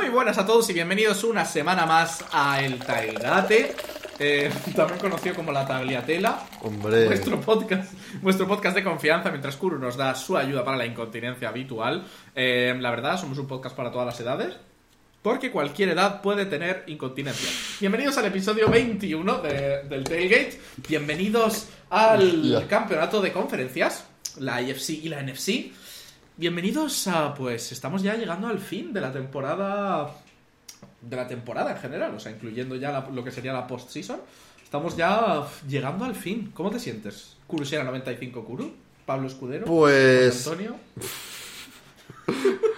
Muy buenas a todos y bienvenidos una semana más a El Tailgate, eh, también conocido como La Tagliatela. Hombre. Vuestro podcast, vuestro podcast de confianza mientras Kuro nos da su ayuda para la incontinencia habitual. Eh, la verdad, somos un podcast para todas las edades. Porque cualquier edad puede tener incontinencia. Bienvenidos al episodio 21 de- del Tailgate. Bienvenidos al Hostia. campeonato de conferencias, la IFC y la NFC. Bienvenidos a, pues, estamos ya llegando al fin de la temporada, de la temporada en general, o sea, incluyendo ya la- lo que sería la post-season. Estamos ya llegando al fin. ¿Cómo te sientes? Kurusera 95 Kuru, Pablo Escudero, Pues- Antonio.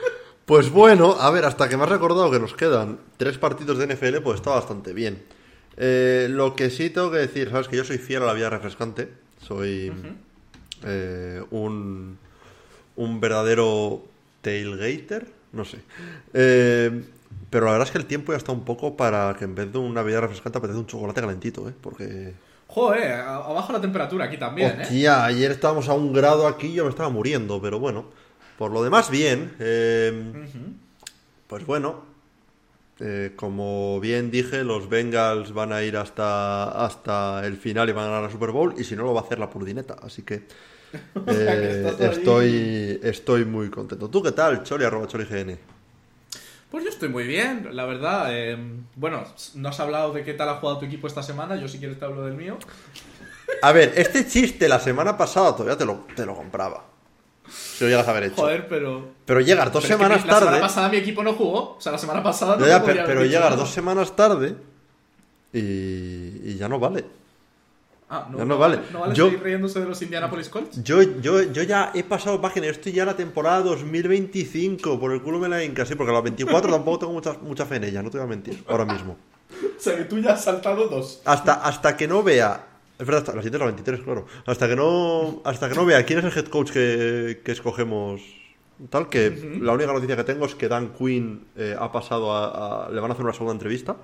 Pues bueno, a ver, hasta que me has recordado que nos quedan tres partidos de NFL, pues está bastante bien. Eh, lo que sí tengo que decir, sabes que yo soy fiel a la vida refrescante. Soy eh, un, un verdadero tailgater, no sé. Eh, pero la verdad es que el tiempo ya está un poco para que en vez de una bebida refrescante apetece un chocolate calentito, ¿eh? Porque... Joder, abajo la temperatura aquí también, ¿eh? Hostia, ayer estábamos a un grado aquí y yo me estaba muriendo, pero bueno. Por lo demás, bien. eh, pues bueno, eh, como bien dije, los Bengals van a ir hasta, hasta el final y van a ganar la Super Bowl, y si no, lo va a hacer la Purdineta. Así que, sea eh, estoy, estoy muy contento. ¿Tú qué tal, Choli, arroba CholiGN? Pues yo estoy muy bien, la verdad. eh, bueno, no has hablado de qué tal ha jugado tu equipo esta semana. Yo, si quieres, te hablo del mío. A ver, este chiste la semana pasada todavía te lo, te lo compraba. Si lo llegas a haber hecho. Joder, pero. Pero llegar dos pero es que semanas mi- La semana tarde. pasada mi equipo no jugó. O sea, la semana pasada no Ya, pero, pero llegar dos semanas tarde y, y ya no vale. Ah, no, vale. No vale Yo- seguir riéndose de los Indianapolis Colts. Yo, yo, yo ya he pasado página, estoy ya en la temporada 2025, por el culo me la hinca, sí, porque a la 24 tampoco tengo mucha, mucha fe en ella, no te voy a mentir, ahora mismo. O sea, que tú ya has saltado dos. Hasta, hasta que no vea, es verdad, hasta la siguiente es la 23, claro, hasta que no, hasta que no vea quién es el head coach que, que escogemos, tal, que la única noticia que tengo es que Dan Quinn eh, ha pasado a, a- le van a hacer una segunda entrevista.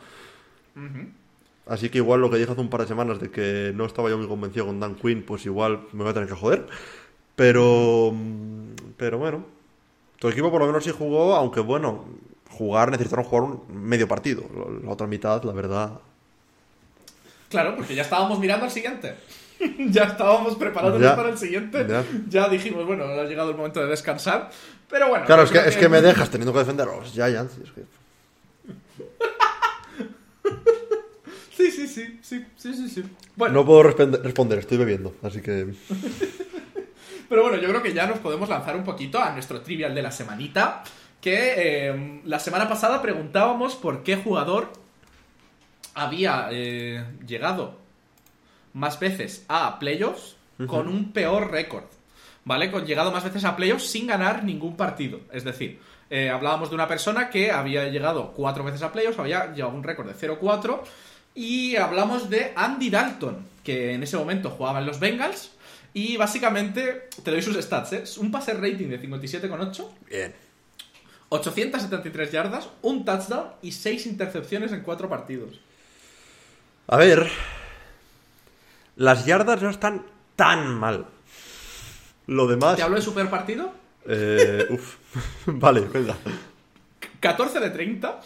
Así que igual lo que dije hace un par de semanas de que no estaba yo muy convencido con Dan Quinn, pues igual me voy a tener que joder. Pero, pero bueno, tu equipo por lo menos sí jugó, aunque bueno, jugar necesitaron jugar un medio partido. La otra mitad, la verdad. Claro, porque ya estábamos mirando al siguiente. ya estábamos preparándonos para el siguiente. Ya. Ya. dijimos, bueno, ha llegado el momento de descansar. Pero bueno. Claro, es que, creo es que me dejas teniendo que defender a los Giants. es que- Sí, sí, sí, sí, sí, sí, sí. Bueno, No puedo responder, estoy bebiendo, así que. Pero bueno, yo creo que ya nos podemos lanzar un poquito a nuestro trivial de la semanita. Que eh, la semana pasada preguntábamos por qué jugador había eh, llegado más veces a playoffs con un peor récord. ¿Vale? Con llegado más veces a playoffs sin ganar ningún partido. Es decir, eh, hablábamos de una persona que había llegado cuatro veces a playoffs, había llevado un récord de 0-4. Y hablamos de Andy Dalton, que en ese momento jugaba en los Bengals. Y básicamente, te doy sus stats, ¿eh? Un pase rating de 57,8, Bien. 873 yardas, un touchdown y 6 intercepciones en 4 partidos. A ver. Las yardas no están tan mal. Lo demás. ¿Te hablo de super partido? Eh, uf. vale, venga. 14 de 30.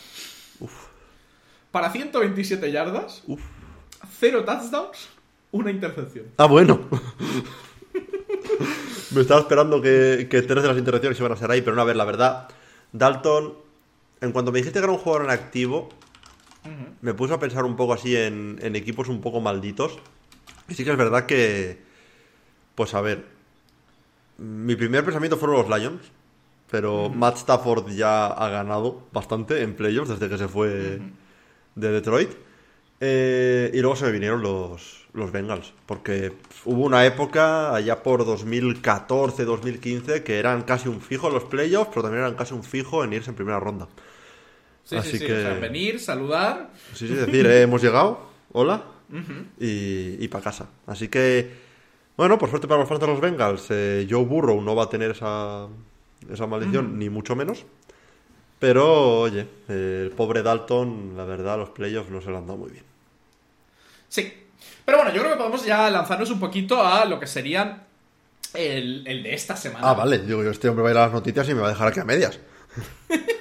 Para 127 yardas. Uf. 0 touchdowns, una intercepción. Ah, bueno. Me estaba esperando que, que tres de las interacciones iban a ser ahí, pero no, a ver, la verdad. Dalton, en cuanto me dijiste que era un jugador en activo, me puse a pensar un poco así en, en equipos un poco malditos. Y sí que es verdad que. Pues a ver. Mi primer pensamiento fueron los Lions. Pero Matt Stafford ya ha ganado bastante en playoffs desde que se fue de Detroit. Eh, y luego se me vinieron los, los Bengals. Porque hubo una época, allá por 2014, 2015, que eran casi un fijo en los playoffs, pero también eran casi un fijo en irse en primera ronda. Sí, Así sí, sí. que- O sea, venir, saludar. Sí, sí, decir, eh, hemos llegado, hola, y, para casa. Así que, bueno, por suerte para los fans de los Bengals, eh, Joe Burrow no va a tener esa, esa maldición, ni mucho menos. Pero, oye, el pobre Dalton, la verdad, los playoffs no se lo han dado muy bien. Sí. Pero bueno, yo creo que podemos ya lanzarnos un poquito a lo que serían el, el de esta semana. Ah, vale, digo yo, este hombre va a ir a las noticias y me va a dejar aquí a medias.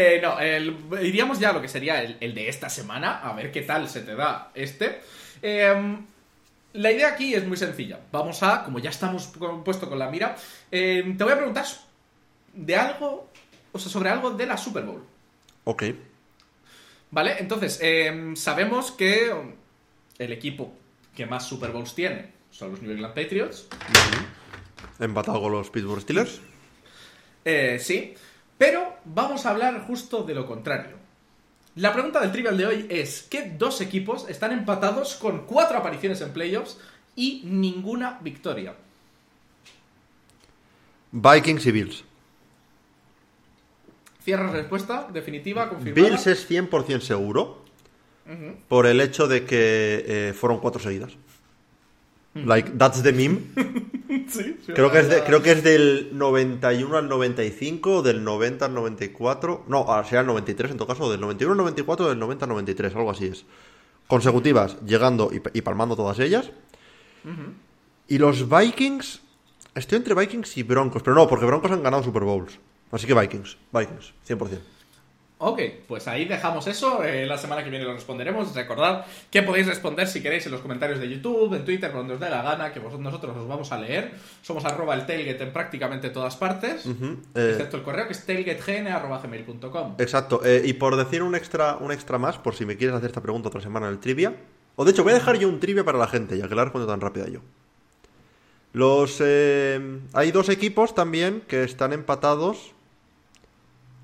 Eh, no, iríamos ya a lo que sería el, de esta semana, a ver qué tal se te da este. Em, la idea aquí es muy sencilla. Vamos a, como ya estamos puesto con la mira, em, te voy a preguntar de algo, o sea, sobre algo de la Super Bowl. Ok. Vale, entonces, em, sabemos que el equipo que más Super Bowls tiene son los New England Patriots. Empatado con los Pittsburgh Steelers. Eh, sí, pero vamos a hablar justo de lo contrario. La pregunta del trivial de hoy es, ¿qué dos equipos están empatados con cuatro apariciones en playoffs y ninguna victoria? Vikings y Bills. Cierra respuesta definitiva, confirmada. Bills es 100% seguro por el hecho de que eh, fueron cuatro seguidas. Like, that's the meme. creo, que es creo que es del 91 al 95, del 90 al 94. No, sea el 93 en todo caso, del 91 al 94, del 90 al 93, algo así es. Consecutivas, llegando y, palmando todas ellas. Y los Vikings. Estoy entre Vikings y Broncos, pero no, porque Broncos han ganado Super Bowls. Así que Vikings, Vikings, 100%. Ok, pues ahí dejamos eso. Eh, la semana que viene lo responderemos. Recordad que podéis responder si queréis en los comentarios de YouTube, en Twitter, donde os dé la gana, que vosotros, nosotros os vamos a leer. Somos arroba el tailgate en prácticamente todas partes, eh, excepto el correo que es tailgategn.gmail.com. Exacto, eh, y por decir un extra, un extra más, por si me quieres hacer esta pregunta otra semana en el trivia. O de hecho, voy a dejar yo un trivia para la gente, ya que la respondo tan rápida yo. Los, hay dos equipos también que están empatados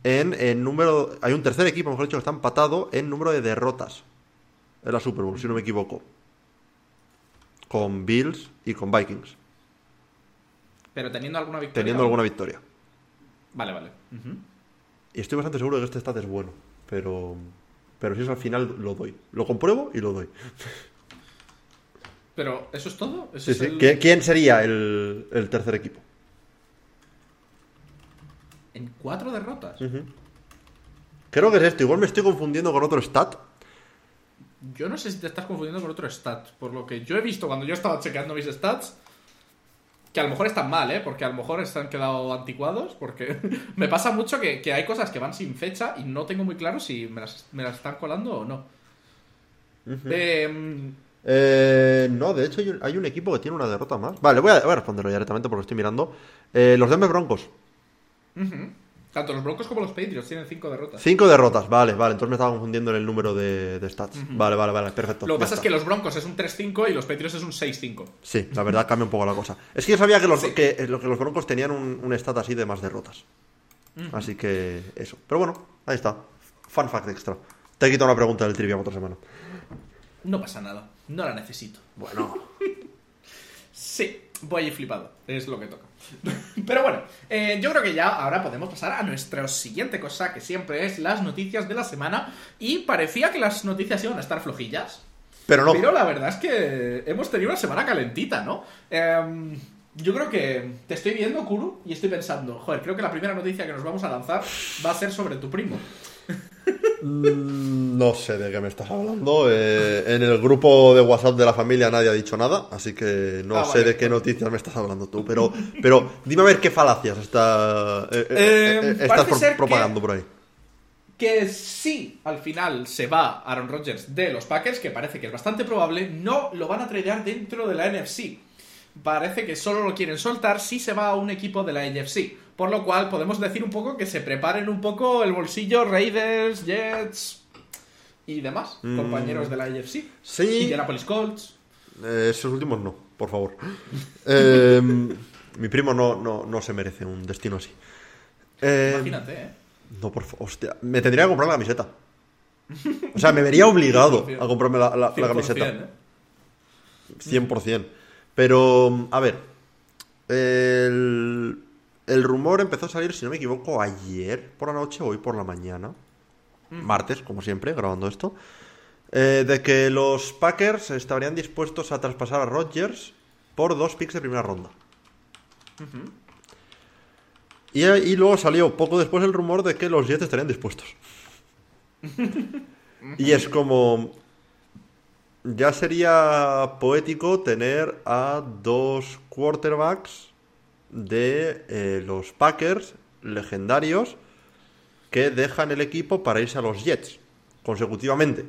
en, el número. Hay un tercer equipo, mejor dicho, que está empatado en número de derrotas en la Super Bowl, si no me equivoco. Con Bills y con Vikings. Pero teniendo alguna victoria. Teniendo alguna victoria. Vale, vale. Y estoy bastante seguro de que este stat es bueno. Pero. Pero si es al final, lo doy. Lo compruebo y lo doy. Pero, ¿eso es todo? sí, sí. ¿Quién sería el, el tercer equipo? En cuatro derrotas. Creo que es esto. Igual me estoy confundiendo con otro stat. Yo no sé si te estás confundiendo con otro stat. Por lo que yo he visto cuando yo estaba chequeando mis stats. Que a lo mejor están mal, ¿eh? Porque a lo mejor están quedado anticuados. Porque me pasa mucho que, hay cosas que van sin fecha y no tengo muy claro si me las, están colando o no. Em, eh, no, de hecho hay un, equipo que tiene una derrota más. Vale, voy a, responderlo directamente porque estoy mirando. Eh, los Denver Broncos. Tanto los Broncos como los Patriots tienen cinco derrotas. Cinco derrotas, vale, vale. Entonces me estaba confundiendo en el número de, stats. Vale, vale, vale, perfecto. Lo que pasa es que los Broncos es un 3-5 y los Patriots es un 6-5. Sí, la verdad cambia un poco la cosa. Es que yo sabía que los, que, eh, los Broncos tenían un, stat así de más derrotas. Así que eso. Pero bueno, ahí está. Fun fact extra. Te he quitado una pregunta del trivia otra semana. No pasa nada. No la necesito. Bueno. sí, voy flipado. Es lo que toca. Pero bueno, eh, yo creo que ya ahora podemos pasar a nuestra siguiente cosa, que siempre es las noticias de la semana. Y parecía que las noticias iban a estar flojillas. Pero no. Pero la verdad es que hemos tenido una semana calentita, ¿no? Em, yo creo que te estoy viendo, Kuru, y estoy pensando, joder, creo que la primera noticia que nos vamos a lanzar va a ser sobre tu primo. Mm, no sé de qué me estás hablando. Eh, en el grupo de WhatsApp de la familia nadie ha dicho nada, así que no ah, sé de qué noticias me estás hablando tú. Pero, pero dime a ver qué falacias está, eh, eh, estás propagando por ahí. Que si al final se va Aaron Rodgers de los Packers, que parece que es bastante probable, no lo van a tradear dentro de la NFC. Parece que solo lo quieren soltar si se va a un equipo de la AFC. Por lo cual podemos decir un poco que se preparen un poco el bolsillo Raiders, Jets y demás, mm. compañeros de la AFC. Sí. Indianapolis Colts. Eh, esos últimos no, por favor. Em, mi primo no, no, se merece un destino así. Em, Imagínate, ¿eh? No, por favor. Hostia, me tendría que comprar la camiseta. O sea, me vería obligado a comprarme la, la, la camiseta. 100%. ¿eh? Pero, a ver. El, el rumor empezó a salir, si no me equivoco, ayer por la noche o hoy por la mañana. Martes, como siempre, grabando esto. Eh, de que los Packers estarían dispuestos a traspasar a Rodgers por dos picks de primera ronda. y, y, luego salió poco después el rumor de que los Jets estarían dispuestos. y es como. Ya sería poético tener a dos quarterbacks de eh, los Packers legendarios que dejan el equipo para irse a los Jets consecutivamente.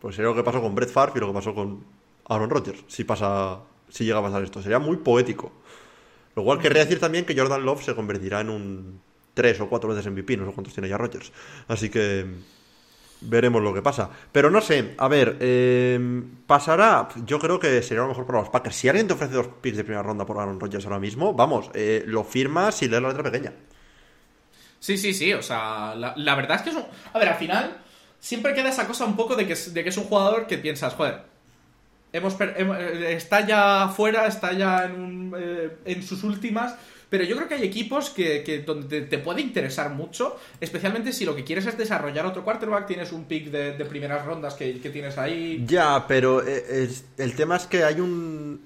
Pues sería lo que pasó con Brett Favre y lo que pasó con Aaron Rodgers, si pasa si llega a pasar esto. Sería muy poético. Lo cual querría decir también que Jordan Love se convertirá en un tres o cuatro veces MVP, no sé cuántos tiene ya Rodgers. Así que veremos lo que pasa. Pero no sé, a ver, eh, pasará. Yo creo que sería lo mejor para los Packers. Si alguien te ofrece dos picks de primera ronda por Aaron Rodgers ahora mismo, vamos, eh, lo firmas y lees la letra pequeña. Sí, sí, sí, o sea, la, verdad es que es un... A ver, al final, siempre queda esa cosa un poco de que, de que es un jugador que piensas, joder, hemos, eh, está ya fuera, está ya en, en sus últimas pero yo creo que hay equipos que, donde te, puede interesar mucho, especialmente si lo que quieres es desarrollar otro quarterback, tienes un pick de, primeras rondas que, tienes ahí. Ya, pero eh, el tema es que hay un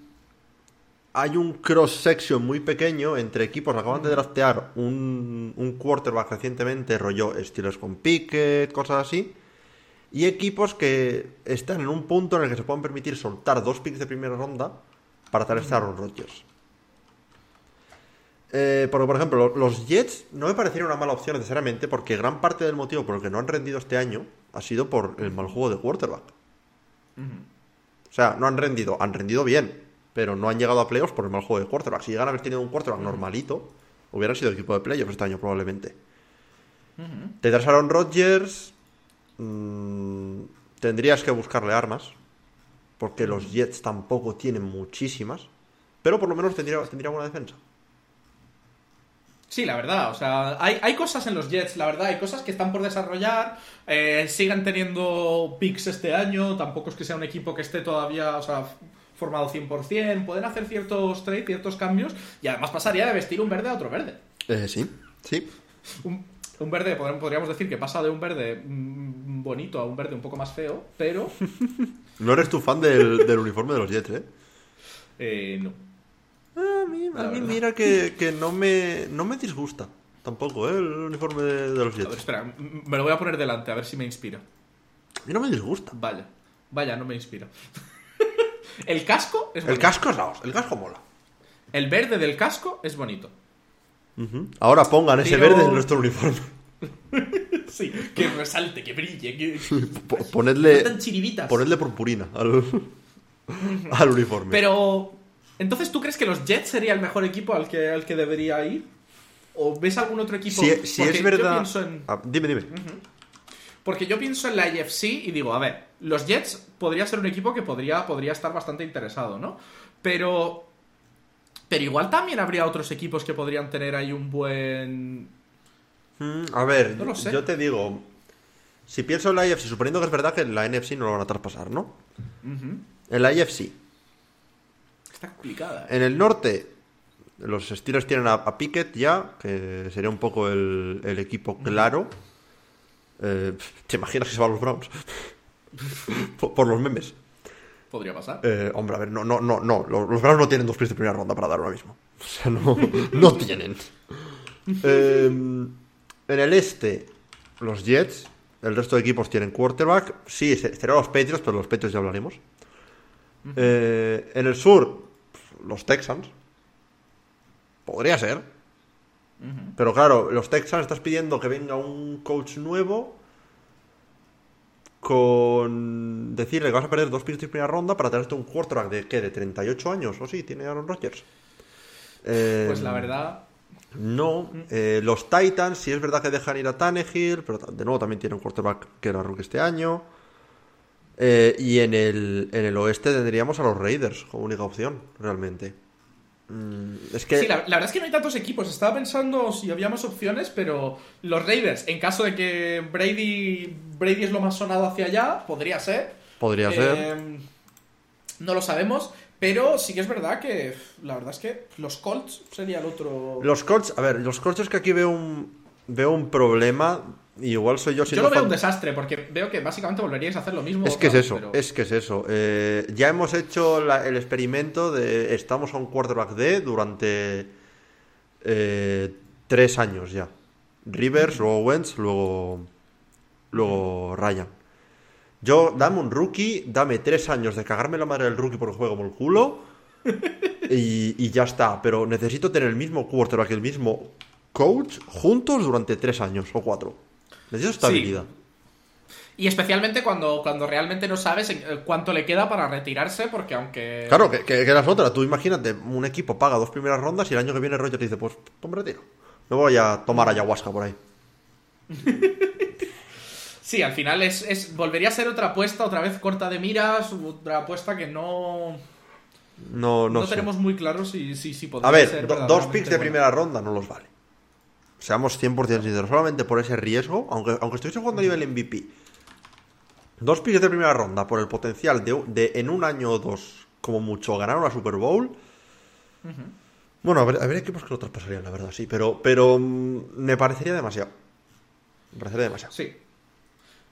hay un cross-section muy pequeño entre equipos que acaban de draftear un, un quarterback recientemente, rollo Steelers con Pickett, cosas así, y equipos que están en un punto en el que se pueden permitir soltar dos picks de primera ronda para traer a Aaron Rodgers. Eh, porque, por ejemplo, los Jets no me parecieron una mala opción necesariamente, porque gran parte del motivo por el que no han rendido este año ha sido por el mal juego de quarterback. O sea, no han rendido, han rendido bien, pero no han llegado a playoffs por el mal juego de quarterback. Si llegan a haber tenido un quarterback normalito, hubieran sido equipo de playoffs este año probablemente. Te das Aaron Rodgers, mm, tendrías que buscarle armas, porque los Jets tampoco tienen muchísimas, pero por lo menos tendría, tendría buena defensa. Sí, la verdad, o sea, hay, cosas en los Jets, la verdad, hay cosas que están por desarrollar, eh, sigan teniendo picks este año, tampoco es que sea un equipo que esté todavía, o sea, formado 100%, pueden hacer ciertos trades, ciertos cambios, y además pasaría de vestir un verde a otro verde. Eh, sí, sí. Un, verde, podríamos decir que pasa de un verde mm, bonito a un verde un poco más feo, pero... no eres tu fan del, del uniforme de los Jets, ¿eh? Eh, no. A mí, mira que, no, me, no me disgusta tampoco, ¿eh? El uniforme de, los Jets. espera, me lo voy a poner delante a ver si me inspira. A mí no me disgusta. Vaya, vaya, no me inspira. el casco es El casco es la El casco mola. El verde del casco es bonito. Ahora pongan ese verde en nuestro uniforme. sí, que resalte, que brille. Que... ponedle, ponedle purpurina al, al uniforme. Pero entonces, ¿tú crees que los Jets sería el mejor equipo al que, al que debería ir? ¿O ves algún otro equipo? Si, es verdad. Ah, dime, dime. Porque yo pienso en la AFC y digo, a ver, los Jets podría ser un equipo que podría, podría estar bastante interesado, ¿no? Pero. Pero igual también habría otros equipos que podrían tener ahí un buen. Mm, a ver, yo te digo. Si pienso en la AFC, suponiendo que es verdad que en la NFC no lo van a traspasar, ¿no? En la AFC, Está complicada. En el norte, los Steelers tienen a, Pickett ya, que sería un poco el, equipo claro. Eh, ¿Te imaginas que se van los Browns? por, los memes. Podría pasar. Eh, hombre, a ver, no, no, no, no. Los, Browns no tienen dos picks de primera ronda para dar ahora mismo. O sea, no, no tienen. Eh, en el este, los Jets. El resto de equipos tienen quarterback. Sí, serán los Patriots, pero los Patriots ya hablaremos. en el sur, los Texans. Podría ser. Pero claro, los Texans estás pidiendo que venga un coach nuevo con decirle que vas a perder dos pisos de primera ronda para tenerte un quarterback de ¿qué? de 38 años o sí, tiene Aaron Rodgers. pues la verdad. No, eh, los Titans, si es verdad que dejan ir a Tannehill, pero de nuevo también tiene un quarterback que era rookie este año. Eh, y en el, en el oeste tendríamos a los Raiders como única opción, realmente. Mm, es que... Sí, la, verdad es que no hay tantos equipos. Estaba pensando si había más opciones, pero los Raiders, en caso de que Brady, Brady es lo más sonado hacia allá, podría ser. Podría ser. Eh, no lo sabemos, pero sí que es verdad que la verdad es que los Colts sería el otro. Los Colts, a ver, los Colts es que aquí veo un, veo un problema igual soy yo Yo lo veo un desastre, porque veo que básicamente volveríais a hacer lo mismo. Es que es eso, es que es eso. Eh, ya hemos hecho el experimento de estamos a un quarterback D durante eh, tres años ya. Rivers, luego Wentz, luego, luego Ryan. Yo, dame un rookie, dame tres años de cagarme la madre del rookie porque juego como el culo y, y ya está. Pero necesito tener el mismo quarterback, el mismo coach juntos durante tres años o cuatro. Necesito estabilidad. Y especialmente cuando, cuando realmente no sabes eh, cuánto le queda para retirarse, porque aunque. Claro, que, que, que las otras. Tú imagínate, un equipo paga dos primeras rondas y el año que viene Rogers dice, pues, pues me retiro. No voy a tomar ayahuasca por ahí. Sí, al final es, es volvería a ser otra apuesta, otra vez corta de miras, otra apuesta que no. No, no, No sé. tenemos muy claro si, si, si podría A ver, ser do- dos picks de buena. primera ronda no los vale. Seamos 100% sinceros. Solamente por ese riesgo, aunque, aunque estuviese jugando a nivel MVP. Dos picks de primera ronda por el potencial de, de en un año o dos, como mucho, ganar una Super Bowl. Bueno, habría, habría equipos que lo traspasarían, la verdad, sí. Pero, pero mm, me parecería demasiado. Me parecería demasiado. Sí.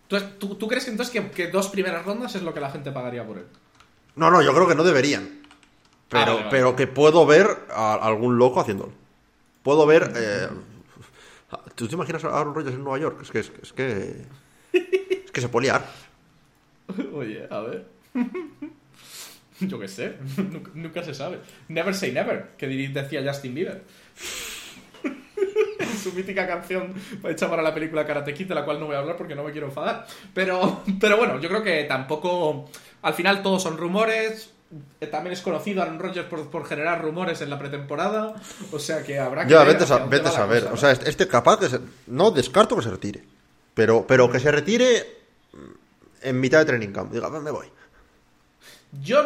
¿Tú, tú, tú crees que entonces que, que dos primeras rondas es lo que la gente pagaría por él? No, no, yo creo que no deberían. Pero, Ah, vale, vale. pero que puedo ver a algún loco haciéndolo. Puedo ver. eh, ¿Tú te imaginas a Aaron Rodgers en Nueva York? Es que. Es, es que. Es que se puede liar. Oye, a ver. Yo qué sé, nunca, nunca se sabe. Never say never, que decía Justin Bieber. Su mítica canción hecha para la película Karate Kid, de la cual no voy a hablar porque no me quiero enfadar. Pero, pero bueno, yo creo que tampoco. Al final todos son rumores. Eh, También es conocido Aaron Rodgers por, por generar rumores en la pretemporada. O sea que habrá que. Ya, ver vete a, vete a cosa, O sea, este, este capaz que se- No descarto que se retire. Pero, pero que se retire en mitad de training camp. Diga, me voy. Yo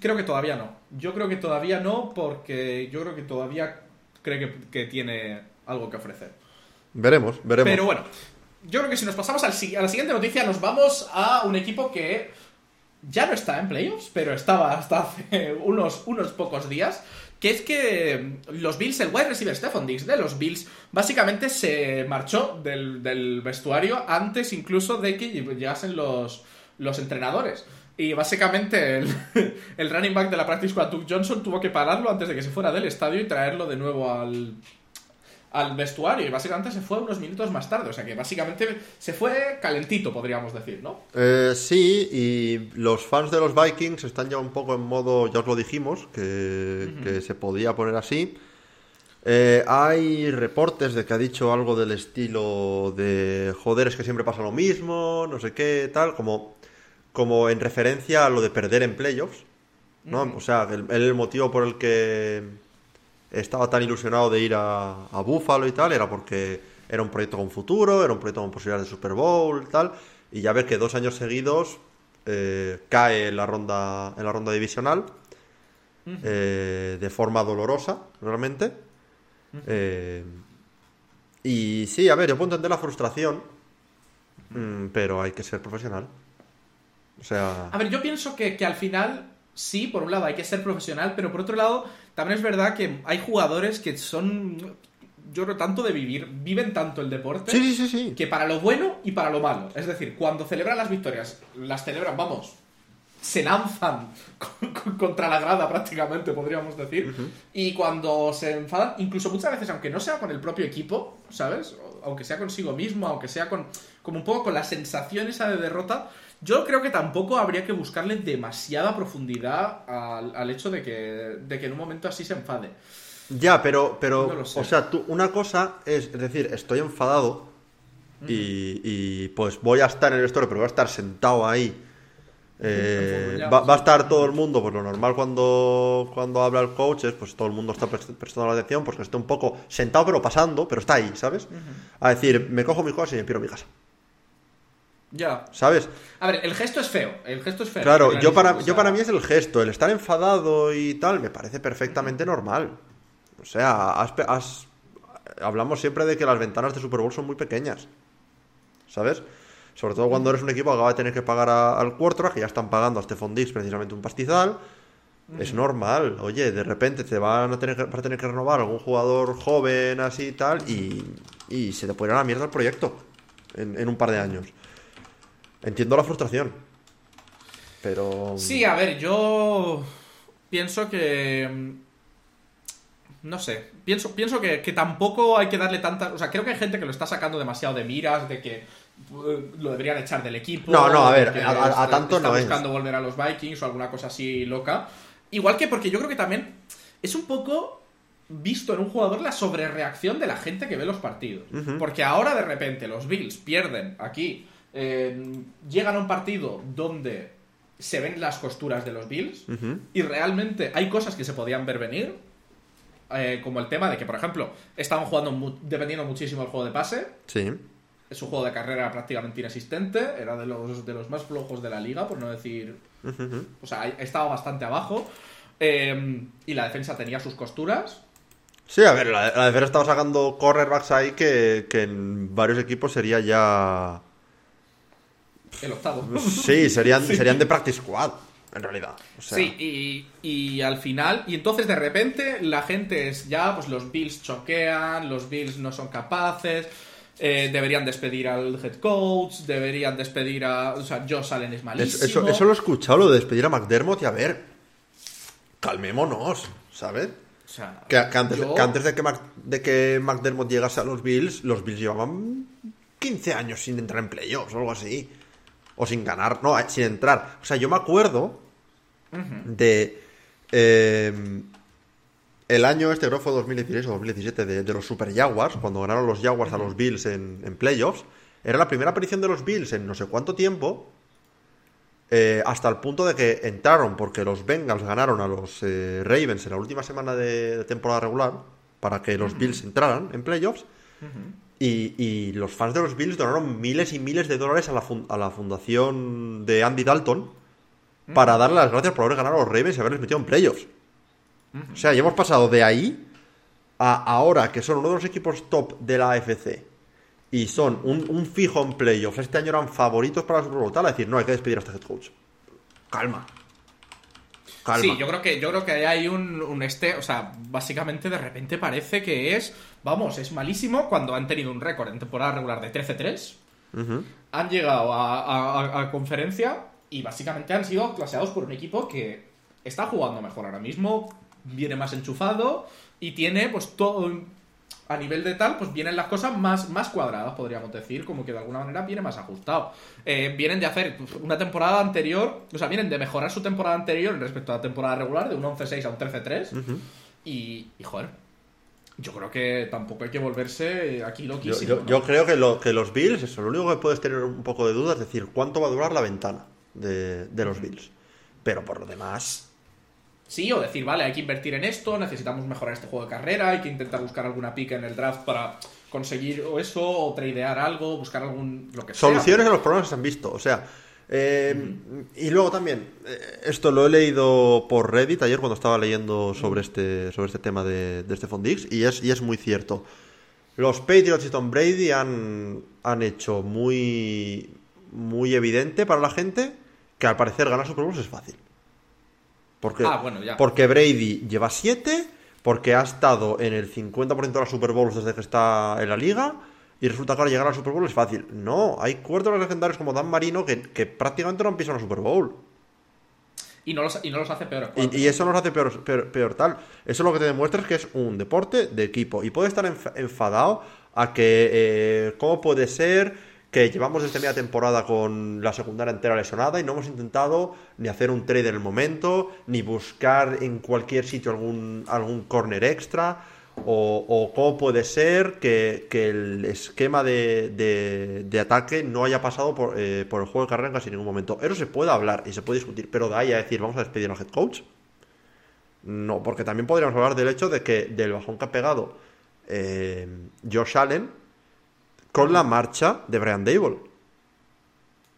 creo que todavía no. Yo creo que todavía no, porque yo creo que todavía cree que, que tiene algo que ofrecer. Veremos, veremos. Pero bueno, yo creo que si nos pasamos al a la siguiente noticia, nos vamos a un equipo que ya no está en playoffs, pero estaba hasta hace unos, unos pocos días. Que es que los Bills, el wide receiver Stephon Diggs de los Bills, básicamente se marchó del, del vestuario antes incluso de que llegasen los, los entrenadores. Y básicamente el, el running back de la practice squad, Duke Johnson, tuvo que pararlo antes de que se fuera del estadio y traerlo de nuevo al, al vestuario. Y básicamente se fue unos minutos más tarde. O sea que básicamente se fue calentito, podríamos decir, ¿no? Eh, sí, y los fans de los Vikings están ya un poco en modo, ya os lo dijimos, que, que se podía poner así. Eh, hay reportes de que ha dicho algo del estilo de joder, es que siempre pasa lo mismo, no sé qué, tal, como, como en referencia a lo de perder en playoffs. ¿no? O sea, el, el motivo por el que estaba tan ilusionado de ir a, a Buffalo y tal era porque era un proyecto con futuro, era un proyecto con posibilidades de Super Bowl y tal. Y ya ves que dos años seguidos eh, cae en la ronda, en la ronda divisional eh, de forma dolorosa, realmente. Eh, y sí, a ver, yo puedo entender la frustración, mm, pero hay que ser profesional. O sea, A ver, yo pienso que, que al final, sí, por un lado hay que ser profesional, pero por otro lado, también es verdad que hay jugadores que son, yo creo, tanto de vivir, viven tanto el deporte, sí, sí, sí, que para lo bueno y para lo malo. Es decir, cuando celebran las victorias, las celebran, vamos, se lanzan con- con- contra la grada prácticamente, podríamos decir. Y cuando se enfadan, incluso muchas veces, aunque no sea con el propio equipo, ¿sabes? Aunque sea consigo mismo, aunque sea con como un poco con la sensación esa de derrota, yo creo que tampoco habría que buscarle demasiada profundidad al, al hecho de que, de que en un momento así se enfade. Ya, pero, pero No o sea, tú, una cosa es, es decir, estoy enfadado y, y, pues voy a estar en el store, pero voy a estar sentado ahí. Eh, va, va a estar todo el mundo, pues lo normal cuando, cuando habla el coach es pues todo el mundo está prest- prestando la atención, pues que esté un poco sentado pero pasando, pero está ahí, ¿sabes? A decir, me cojo mis cosas y me piro a mi casa, Ya. ¿sabes? A ver, el gesto es feo. El gesto es feo. Claro, yo para, o yo para mí es el gesto, el estar enfadado y tal, me parece perfectamente normal. O sea, has has- hablamos siempre de que las ventanas de Super Bowl son muy pequeñas, ¿sabes? Sobre todo cuando eres un equipo que acaba de tener que pagar a- al quarterback, que ya están pagando a Stephon Diggs precisamente un pastizal. Es normal, oye, de repente te van a tener que, a tener que renovar algún jugador joven así y tal, y, y se te puede ir a la mierda el proyecto en, en un par de años. Entiendo la frustración. Pero. Sí, a ver, yo pienso que. mm, No sé, pienso, pienso que, que tampoco hay que darle tanta. O sea, creo que hay gente que lo está sacando demasiado de miras, de que eh, lo deberían echar del equipo. No, no, a ver, a- a- a está- tanto está no es. buscando volver a los Vikings o alguna cosa así loca. Igual que porque yo creo que también es un poco visto en un jugador la sobrereacción de la gente que ve los partidos. Porque ahora de repente los Bills pierden aquí, eh, llegan a un partido donde se ven las costuras de los Bills y realmente hay cosas que se podían ver venir. eh, como el tema de que, por ejemplo, estaban jugando mu- dependiendo muchísimo del juego de pase. Sí. Su juego de carrera era prácticamente inexistente. Era de los, de los más flojos de la liga, por no decir. O sea, estaba bastante abajo. Eh, y la defensa tenía sus costuras. Sí, a ver, la, la defensa estaba sacando cornerbacks ahí que, que en varios equipos sería ya. El octavo. Sí, serían, serían de practice squad, en realidad. O sea, Sí, y, y al final, y entonces de repente la gente es ya, pues los Bills choquean, los Bills no son capaces, eh, deberían despedir al head coach, deberían despedir a. O sea, Josh Allen es es- malísimo. eso, eso lo he escuchado, lo de despedir a McDermott y a ver. Calmémonos, ¿sabes? O sea, Que, que antes, yo- que antes de, que Mac- de que McDermott llegase a los Bills, los Bills llevaban 15 años sin entrar en playoffs o algo así. O sin ganar, no, eh, sin entrar. O sea, yo me acuerdo de eh, el año este, creo que fue 2016 o 2017, de, de los Super Jaguars, cuando ganaron los Jaguars a los Bills en, en playoffs. Era la primera aparición de los Bills en no sé cuánto tiempo. eh, hasta el punto de que entraron porque los Bengals ganaron a los eh, Ravens en la última semana de, de temporada regular para que los Bills entraran en playoffs. Y, y los fans de los Bills donaron miles y miles de dólares a la, fun- a la fundación de Andy Dalton para darle las gracias por haber ganado a los Ravens y haberles metido en playoffs. O sea, ya hemos pasado de ahí a ahora que son uno de los equipos top de la AFC y son un, un fijo en playoffs. Este año eran favoritos para la Super Bowl. Tal, a decir, no, hay que despedir a este head coach. Calma. Calma. Sí, yo creo que yo creo que ahí hay un, un este, o sea, básicamente de repente parece que es, vamos, es malísimo cuando han tenido un récord en temporada regular de 13-3, Ujú. han llegado a, a- a- a conferencia y básicamente han sido claseados por un equipo que está jugando mejor ahora mismo, viene más enchufado y tiene pues todo a nivel de tal, pues vienen las cosas más, más cuadradas, podríamos decir, como que de alguna manera viene más ajustado. Eh, vienen de hacer una temporada anterior, o sea, vienen de mejorar su temporada anterior en respecto a la temporada regular, de un 11-6 a un 13-3, y, y, joder, yo creo que tampoco hay que volverse aquí Yo, loquísimo. yo- ¿no? yo creo que, lo, que los Bills, eso, lo único que puedes tener un poco de duda es decir, ¿cuánto va a durar la ventana de, de los Bills? Pero por lo demás, Sí, o decir, vale, hay que invertir en esto, necesitamos mejorar este juego de carrera, hay que intentar buscar alguna pica en el draft para conseguir eso, o tradear algo, buscar algún. lo que sea. soluciones a los problemas que se han visto. O sea, eh, y luego también, eh, esto lo he leído por Reddit ayer cuando estaba leyendo sobre este, sobre este tema de, de Stephon Diggs, y es, y es muy cierto. Los Patriots y Tom Brady han, han hecho muy, muy evidente para la gente que al parecer ganar Super Bowls es fácil. Porque, Ah, bueno, ya. porque Brady lleva 7, porque ha estado en el 50% de las Super Bowls desde que está en la liga, y resulta que ahora llegar al Super Bowl es fácil. No, hay cuartos legendarios como Dan Marino que, que prácticamente no han pisado una Super Bowl. Y no los, y no los hace peor. Y, y eso nos hace peor, peor, peor tal. Eso lo que te demuestra es que es un deporte de equipo. Y puede estar enf- enfadado a que, eh, ¿cómo puede ser que llevamos desde media temporada con la secundaria entera lesionada y no hemos intentado ni hacer un trade en el momento, ni buscar en cualquier sitio algún, algún corner extra? O, cómo puede ser que, que el esquema de, de- ataque no haya pasado por, eh, por el juego de carrera en ningún momento. Eso se puede hablar y se puede discutir, pero de ahí a decir vamos a despedir al head coach, no, porque también podríamos hablar del hecho de que del bajón que ha pegado eh, Josh Allen con la marcha de Brian Dable.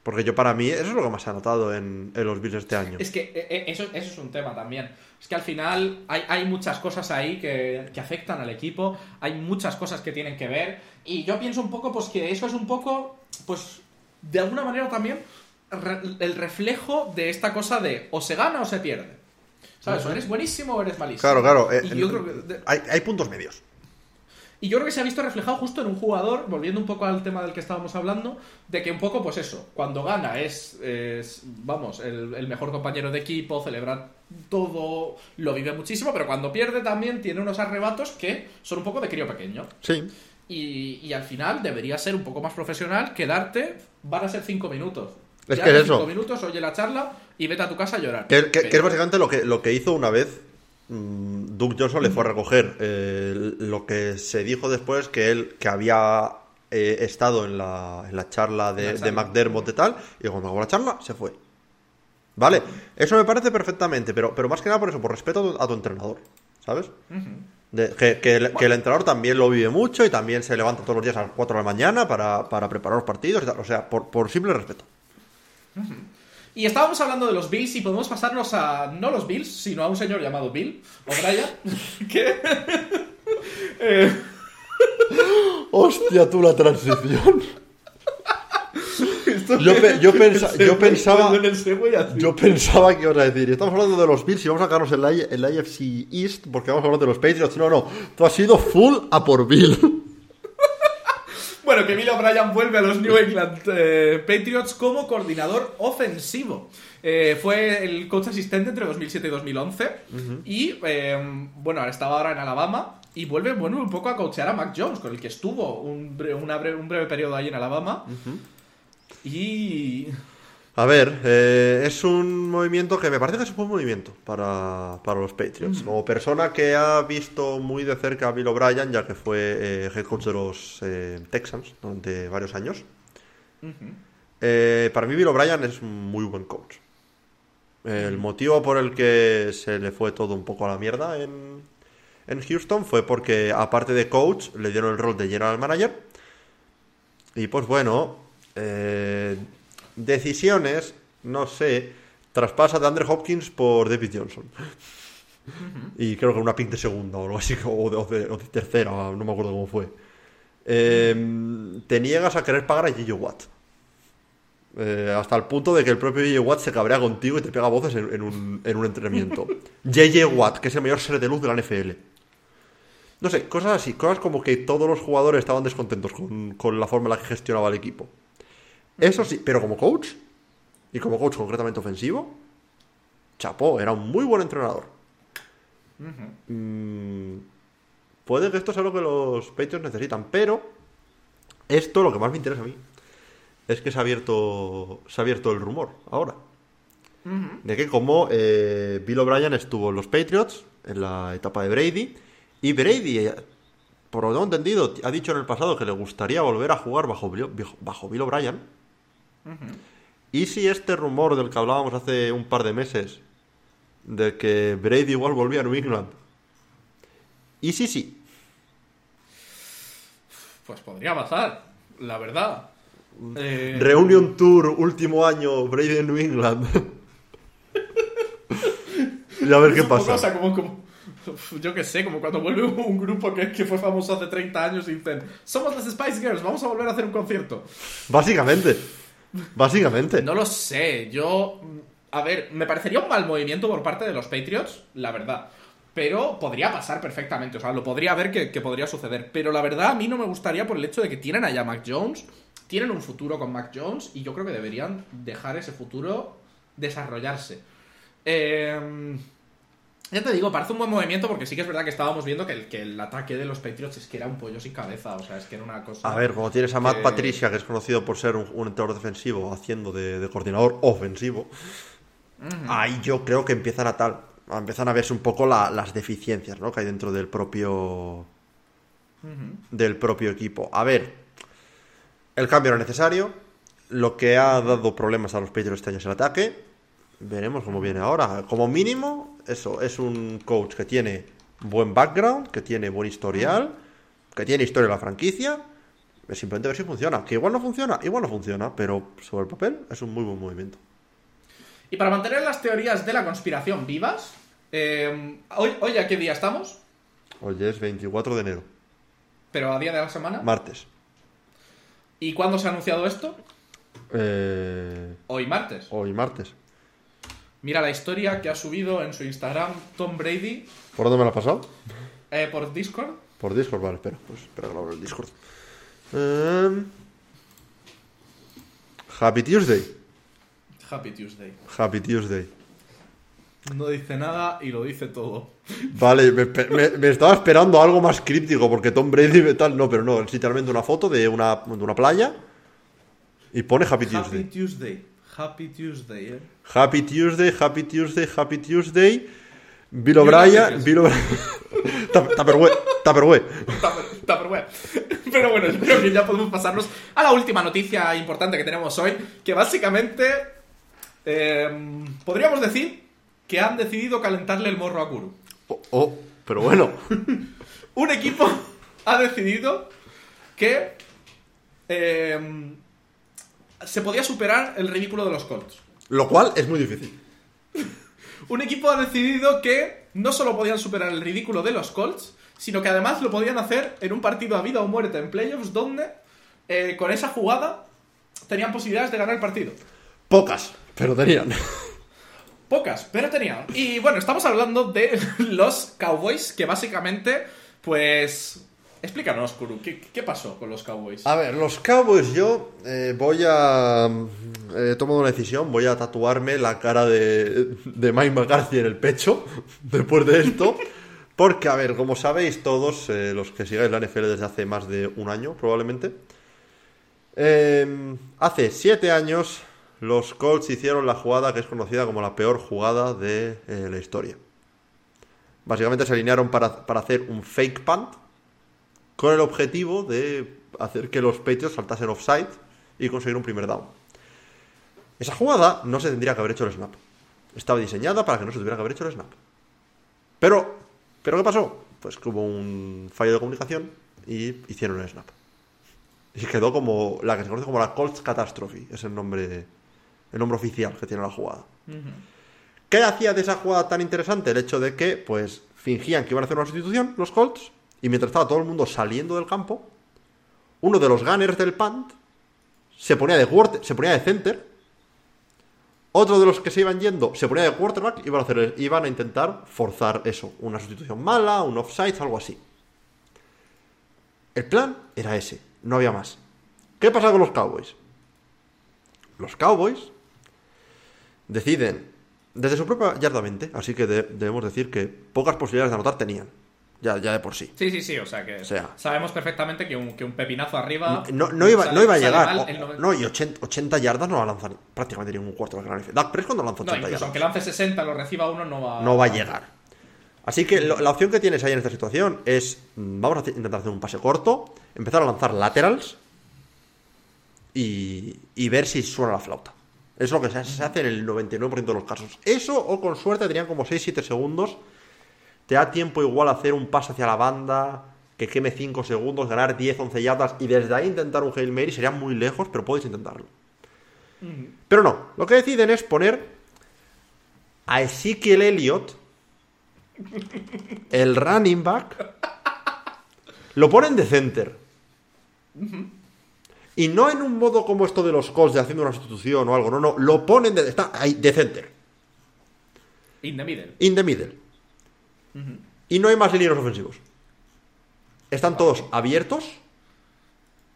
Porque yo para mí eso es lo que más ha notado en, en los Bills este año. Es que eh, eh, eso, eso es un tema también. Es que al final hay, hay muchas cosas ahí que, que afectan al equipo, hay muchas cosas que tienen que ver. Y yo pienso un poco, pues que eso es un poco, pues, de alguna manera también re- el reflejo de esta cosa de o se gana o se pierde. ¿Sabes? O eres buenísimo o eres malísimo. Claro, claro. eh, Y yo creo que hay, hay puntos medios. Y yo creo que se ha visto reflejado justo en un jugador, volviendo un poco al tema del que estábamos hablando, de que un poco, pues eso, cuando gana es, es, vamos, el, el mejor compañero de equipo, celebra todo, lo vive muchísimo, pero cuando pierde también tiene unos arrebatos que son un poco de crío pequeño. Sí. Y, y al final debería ser un poco más profesional, quedarte, van a ser cinco minutos. Es Ya que es eso. cinco minutos, oye la charla y vete a tu casa a llorar. Que, que- que es básicamente lo que, lo que hizo una vez mm, Doug Johnson le fue a recoger eh, lo que se dijo después que él que había eh, estado en la, en la charla de, de. McDermott y tal, y cuando acabó la charla se fue. Vale, eso me parece perfectamente, pero, pero más que nada por eso, por respeto a tu, a tu entrenador, ¿sabes? De- que, que el, que el entrenador también lo vive mucho y también se levanta todos los días a las 4 de la mañana para, para preparar los partidos y tal. O sea, por, por simple respeto. Y estábamos hablando de los Bills y podemos pasarnos a no los Bills, sino a un señor llamado Bill O'Brien, que... eh, Hostia, tú la transición. esto Yo pe- yo pensa- el yo pensaba- el. Yo pensaba que ibas a decir, estamos hablando de los Bills y vamos a quedarnos en la, I- en la AFC East porque vamos a hablar de los Patriots. No, no, tú has sido full a por Bill. Bueno, que Bill O'Brien vuelve a los New England eh, Patriots como coordinador ofensivo. Eh, fue el coach asistente entre 2007 y 2011. Y, eh, bueno, ahora estaba ahora en Alabama. Y vuelve, bueno, un poco a coachear a Mac Jones, con el que estuvo un, bre- una bre- un breve periodo ahí en Alabama. Y... A ver, eh, es un movimiento que me parece que es un buen movimiento para, para los Patriots. Como persona que ha visto muy de cerca a Bill O'Brien, ya que fue eh, head coach de los eh, Texans durante varios años, para mí Bill O'Brien es un muy buen coach. El motivo por el que se le fue todo un poco a la mierda en, en Houston fue porque, aparte de coach, le dieron el rol de general manager. Y pues bueno, eh, decisiones, no sé, traspasa de Andrew Hopkins por David Johnson. Y creo que una pick de segunda o algo así, o de, o de- o de tercera, no me acuerdo cómo fue. Eh, te niegas a querer pagar a J.J. Watt. Eh, hasta el punto de que el propio J.J. Watt se cabrea contigo y te pega voces en, en un, en un entrenamiento. J.J. Watt, que es el mayor ser de luz de la NFL. No sé, cosas así, cosas como que todos los jugadores estaban descontentos con, con la forma en la que gestionaba el equipo. Eso sí, pero como coach, y como coach concretamente ofensivo, chapó, era un muy buen entrenador. Mm, puede que esto sea lo que los Patriots necesitan, pero esto lo que más me interesa a mí es que se ha abierto, se ha abierto el rumor ahora. De que como eh, Bill O'Brien estuvo en los Patriots en la etapa de Brady y Brady, eh, por lo que tengo entendido, ha dicho en el pasado que le gustaría volver a jugar bajo, bajo Bill O'Brien. ¿Y si este rumor del que hablábamos hace un par de meses, de que Brady igual volvía a New England? ¿Y si sí? Pues podría pasar, la verdad. Eh, Reunion Tour, último año, Brady en New England. y a ver qué pasa. como, como- yo qué sé, como cuando vuelve un grupo que, que fue famoso hace 30 años y dicen, somos las Spice Girls, vamos a volver a hacer un concierto. Básicamente. Básicamente. No lo sé, yo... A ver, me parecería un mal movimiento por parte de los Patriots, la verdad. Pero podría pasar perfectamente, o sea, lo podría ver que, podría suceder. Pero la verdad, a mí no me gustaría por el hecho de que tienen allá Mac Jones, tienen un futuro con Mac Jones, y yo creo que deberían dejar ese futuro desarrollarse. Eh, ya te digo, parece un buen movimiento porque sí que es verdad que estábamos viendo que el, que el ataque de los Patriots es que era un pollo sin cabeza, o sea, es que era una cosa... A ver, como tienes a Matt que- Patricia, que es conocido por ser un, un entrenador defensivo, haciendo de, de coordinador ofensivo, ahí yo creo que empiezan a tal. Empiezan a verse un poco la- las deficiencias ¿no? que hay dentro del propio. del propio equipo. A ver, el cambio era necesario. Lo que ha dado problemas a los Patriots este año es el ataque. Veremos cómo viene ahora. Como mínimo, eso, es un coach que tiene buen background, que tiene buen historial, que tiene historia en la franquicia. Es simplemente ver si funciona. Que igual no funciona, igual no funciona, pero sobre el papel es un muy buen movimiento. Y para mantener las teorías de la conspiración vivas, eh, hoy, hoy a qué día estamos, Hoy es 24 de enero, pero a día de la semana. martes. ¿Y cuándo se ha anunciado esto? Eh, Hoy martes. hoy martes. Mira la historia que ha subido en su Instagram Tom Brady ¿Por dónde me la has pasado? eh, por Discord. Por Discord, vale, espera. Pues espera que lo abro el Discord. Em, Happy Tuesday. Happy Tuesday. Happy Tuesday. No dice nada y lo dice todo. Vale, me, me- me estaba esperando algo más críptico porque Tom Brady tal, no, pero no, es literalmente una foto de una, de una playa y pone Happy Happy Tuesday. Happy Tuesday, eh. Happy Tuesday, Happy Tuesday, Happy Tuesday. Bill O'Brien. Bill O'Brien. Pero bueno, creo que ya podemos pasarnos a la última noticia importante que tenemos hoy, que básicamente eh, podríamos decir que han decidido calentarle el morro a Kuru. Oh, oh, pero bueno. Un equipo ha decidido que eh, se podía superar el ridículo de los Colts. Lo cual es muy difícil. Un equipo ha decidido que no solo podían superar el ridículo de los Colts, sino que además lo podían hacer en un partido a vida o muerte en playoffs donde eh, con esa jugada tenían posibilidades de ganar el partido. Pocas, pero tenían. Pocas, pero tenían. Y bueno, estamos hablando de los Cowboys, que básicamente, pues... Explícanos, Kuru, ¿qué, pasó con los Cowboys? A ver, los Cowboys yo eh, voy a... He eh, tomado una decisión, voy a tatuarme la cara de, de Mike McCarthy en el pecho después de esto. Porque, a ver, como sabéis todos, eh, los que sigáis la NFL desde hace más de un año, probablemente, hace siete años los Colts hicieron la jugada que es conocida como la peor jugada de la historia. Básicamente se alinearon para, hacer un fake punt con el objetivo de hacer que los Patriots saltasen offside y conseguir un primer down. Esa jugada no se tendría que haber hecho el snap. Estaba diseñada para que no se tuviera que haber hecho el snap. Pero, ¿pero qué pasó? Pues que hubo un fallo de comunicación y hicieron el snap. Y quedó como la que se conoce como la Colts Catastrophe, es el nombre el nombre oficial que tiene la jugada. ¿Qué hacía de esa jugada tan interesante? El hecho de que, pues, fingían que iban a hacer una sustitución, los Colts, y mientras estaba todo el mundo saliendo del campo, uno de los gunners del punt se ponía de, se ponía de center, otro de los que se iban yendo se ponía de quarterback y iban a, intentar forzar eso, una sustitución mala, un offside, algo así. El plan era ese, no había más. ¿Qué pasa con los Cowboys? Los Cowboys deciden desde su propia yarda 20, así que debemos decir que pocas posibilidades de anotar tenían. Ya, ya de por sí. Sí, sí, sí, o sea que sabemos perfectamente que un, pepinazo arriba. No, no, iba, no iba, a llegar. no, y 80, yardas no va a lanzar prácticamente ningún cuarto de Dak cuando lanza 80 yardas. Aunque lance 60, lo reciba uno, no va, no va a llegar. Así que la opción que tienes ahí en esta situación es: mm, vamos a intentar hacer un pase corto, empezar a lanzar laterals y, y ver si suena la flauta. Es lo que se hace en el 99% de los casos. Eso, o con suerte, tenían como 6-7 segundos. Te da tiempo igual a hacer un pase hacia la banda, que queme 5 segundos, ganar 10-11 yardas y desde ahí intentar un Hail Mary. Sería muy lejos, pero podéis intentarlo. Pero no, lo que deciden es poner a Ezekiel Elliott, el running back, lo ponen de center. Y no en un modo como esto de los Colts de haciendo una sustitución o algo, no, no, lo ponen de, está ahí, de center. In the middle. In the middle. Y no hay más linieros ofensivos. Están todos abiertos,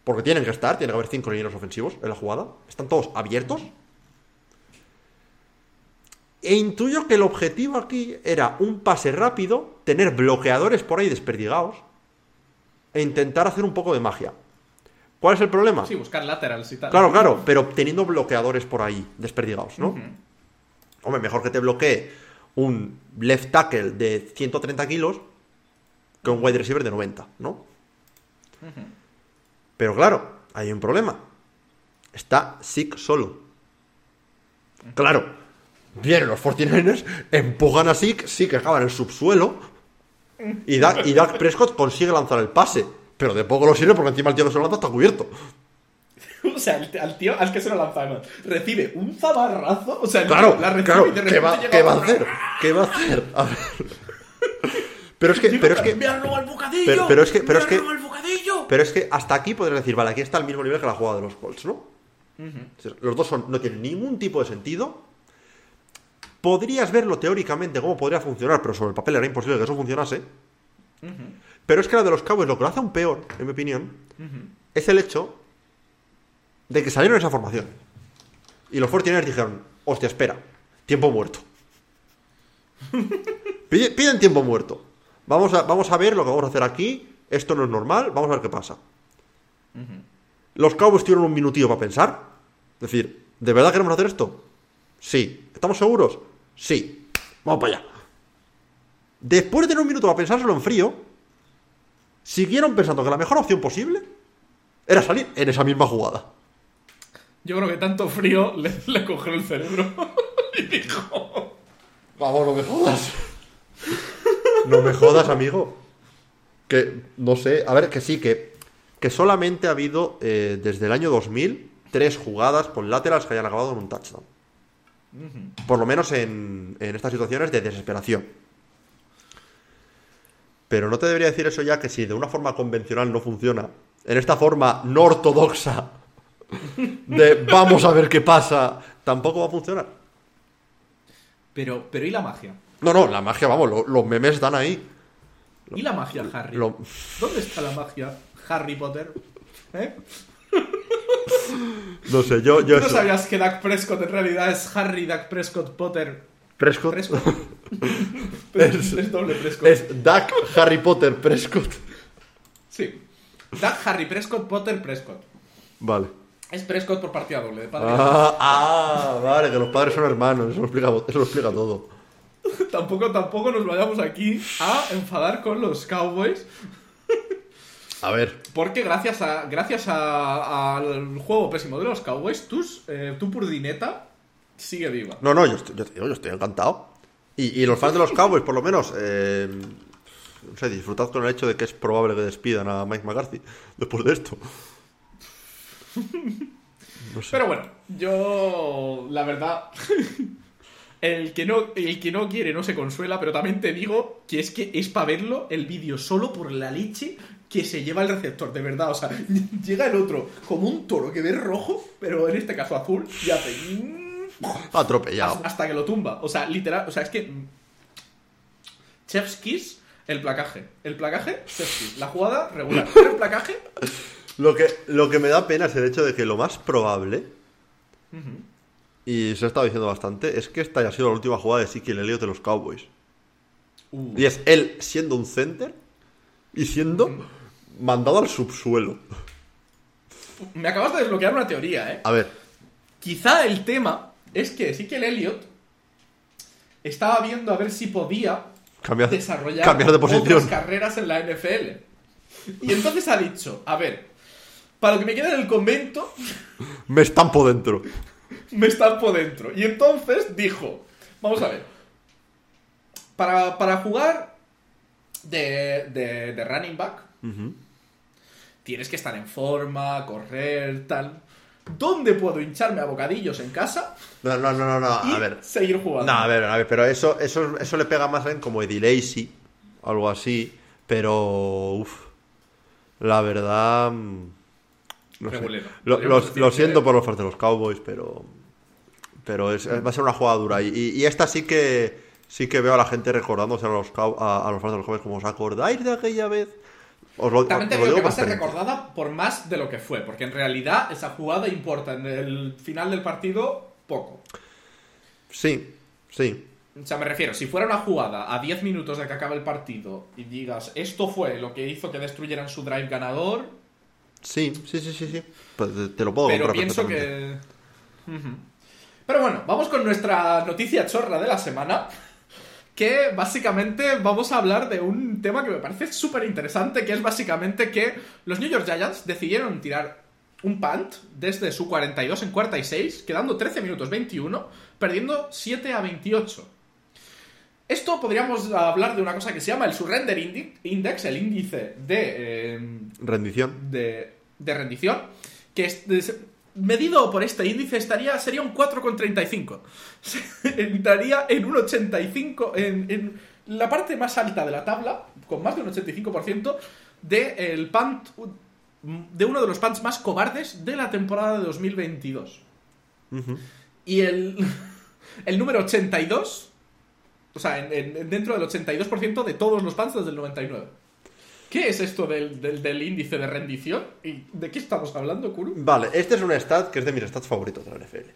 porque tienen que estar, tiene que haber cinco linieros ofensivos en la jugada. Están todos abiertos. E intuyo que el objetivo aquí era un pase rápido, tener bloqueadores por ahí desperdigados e intentar hacer un poco de magia. ¿Cuál es el problema? Sí, buscar laterals y tal. Claro, claro, pero teniendo bloqueadores por ahí, desperdigados, ¿no? Hombre, mejor que te bloquee un left tackle de 130 kilos que un wide receiver de 90, ¿no? Pero claro, hay un problema. Está Sick solo. Claro, vienen los 49ers, empujan a Sick, Sick acaba en el subsuelo y, y Dak Prescott consigue lanzar el pase. Pero de poco lo sirve porque encima el tío que se lo lanza está cubierto. o sea, al tío al que se lo lanza recibe un zabarrazo. O sea, claro, la recibe claro. ¿Qué va, ¿qué va a hacer? ¿Qué va a hacer? A ver. Pero es que, pero es que, al bocadillo, pero, es que, pero es que, pero es que hasta aquí podrías decir, vale, aquí está al mismo nivel que la jugada de los Colts, ¿no? Los dos son, no tienen ningún tipo de sentido. Podrías verlo teóricamente cómo podría funcionar, pero sobre el papel era imposible que eso funcionase. Pero es que la de los Cowboys, lo que lo hace aún peor, en mi opinión, es el hecho de que salieron esa formación. Y los 49 dijeron, hostia, espera, tiempo muerto. Piden tiempo muerto. Vamos a, vamos a ver lo que vamos a hacer aquí. Esto no es normal, vamos a ver qué pasa. Los Cowboys tuvieron un minutillo para pensar. Es decir, ¿de verdad queremos hacer esto? Sí. ¿Estamos seguros? Sí. Vamos para allá. después de tener un minuto a pensárselo en frío, siguieron pensando que la mejor opción posible era salir en esa misma jugada. Yo creo que tanto frío le, le cogió el cerebro y dijo... Vamos, no me jodas. No me jodas, amigo. Que, no sé, a ver, que sí, que, que solamente ha habido eh, desde el año 2000 tres jugadas por laterals que hayan acabado en un touchdown. Por lo menos en, en estas situaciones de desesperación. Pero no te debería decir eso ya que si de una forma convencional no funciona, en esta forma no ortodoxa de vamos a ver qué pasa, tampoco va a funcionar. Pero, pero ¿y la magia? No, no, la magia, vamos, lo- los memes están ahí. ¿Y la magia, Harry? Lo- ¿Dónde está la magia, Harry Potter? ¿Eh? No sé, yo... yo ¿Tú no eso- sabías que Dak Prescott en realidad es Harry Dak Prescott Potter? Prescott. ¿Prescott? Es- es, doble Prescott. Es Duck Harry Potter Prescott. Sí. Dak Harry Prescott Potter Prescott. Vale. Es Prescott por partida doble. De padre. Ah, ah, vale, que los padres son hermanos, eso lo explica, eso lo explica todo. Tampoco, tampoco nos vayamos aquí a enfadar con los Cowboys. A ver, Porque gracias a gracias a- al juego pésimo de los Cowboys, tus, eh, tu purdineta sigue viva. no, no, yo estoy, yo, yo estoy encantado. Y, y los fans de los Cowboys, por lo menos, eh, no sé, disfrutad con el hecho de que es probable que despidan a Mike McCarthy después de esto. No sé. Pero bueno, yo la verdad el que no el que no quiere no se consuela, pero también te digo que es que es para verlo el vídeo solo por la leche que se lleva el receptor, de verdad, o sea, llega el otro como un toro que ve rojo, pero en este caso azul y hace mm, Atropellado. hasta que lo tumba, o sea, literal, o sea, es que mm, Chef's Kiss el placaje, el placaje, Chef's Kiss, la jugada regular, pero el placaje Lo que, lo que me da pena es el hecho de que lo más probable, y se ha estado diciendo bastante, es que esta haya sido la última jugada de Ezekiel Elliott de los Cowboys. Uh. Y es él siendo un center y siendo mandado al subsuelo. me acabas de desbloquear una teoría, eh. A ver, Quizá el tema es que sí que el Elliot estaba viendo a ver si podía cambiar, desarrollar cambiar de otras carreras en la NFL. Y entonces ha dicho, a ver, para lo que me queda en el convento, Me estampo dentro. me estampo dentro. Y entonces dijo, vamos a ver, para, para jugar de, de, de running back, tienes que estar en forma, correr, tal. ¿Dónde puedo hincharme a bocadillos en casa No, no, no, no, no, y a ver. seguir jugando? No, a ver, a ver, pero eso, eso, eso le pega más en como Eddie Lacy, algo así, pero uff, la verdad, mm, no sé. Regulero. Lo, siento por los fans de los Cowboys, pero pero es, va a ser una jugada dura y, esta sí que sí que veo a la gente recordándose a los Cow- a, a los fans de los Cowboys como os acordáis de aquella vez. Os lo, También te digo que va a ser recordada por más de lo que fue, porque en realidad esa jugada importa en el final del partido poco. Sí, sí. O sea, me refiero, si fuera una jugada a 10 minutos de que acabe el partido y digas, esto fue lo que hizo que destruyeran su drive ganador, Sí, sí, sí, sí, sí. Pues te, te lo puedo pero comprar pienso que... Pero bueno, vamos con nuestra noticia chorra de la semana, que básicamente vamos a hablar de un tema que me parece súper interesante, que es básicamente que los New York Giants decidieron tirar un punt desde su 42 en cuarta y 6, quedando 13 minutos 21, perdiendo 7 a 28. Esto podríamos hablar de una cosa que se llama el Surrender Index, el índice de... eh, Rendición. de, de rendición, que es, es- medido por este índice estaría sería un 4,35. Entraría en un 85, en, en la parte más alta de la tabla, con más de un 85% de el punt, de uno de los punts más cobardes de la temporada de 2022. Ujú. Y el, el número 82, o sea, en- en- dentro del 82% de todos los punts desde el 99. ¿Qué es esto del, del- del índice de rendición? ¿Y de qué estamos hablando, Kuru? Vale, este es un stat que es de mis stats favoritos de la NFL.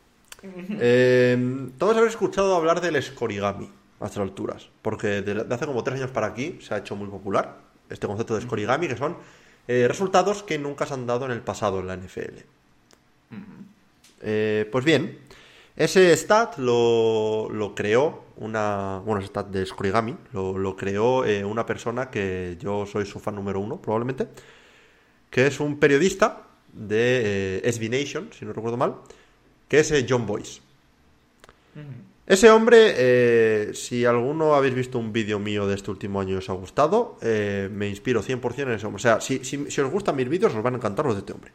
Eh, todos habéis escuchado hablar del scorigami a estas alturas, porque de, de hace como tres años para aquí se ha hecho muy popular este concepto de scorigami, que son eh, resultados que nunca se han dado en el pasado en la NFL. Eh, pues bien, Ese stat lo, lo creó una. Bueno, ese stat de Scorigami lo, lo creó eh, una persona que yo soy su fan número uno, probablemente. Que es un periodista de eh, SB Nation, si no recuerdo mal. Que es eh, John Boyce. Ese hombre, eh, si alguno habéis visto un vídeo mío de este último año y os ha gustado, me inspiro 100% en ese hombre. O sea, si, si- si os gustan mis vídeos, os van a encantar los de este hombre.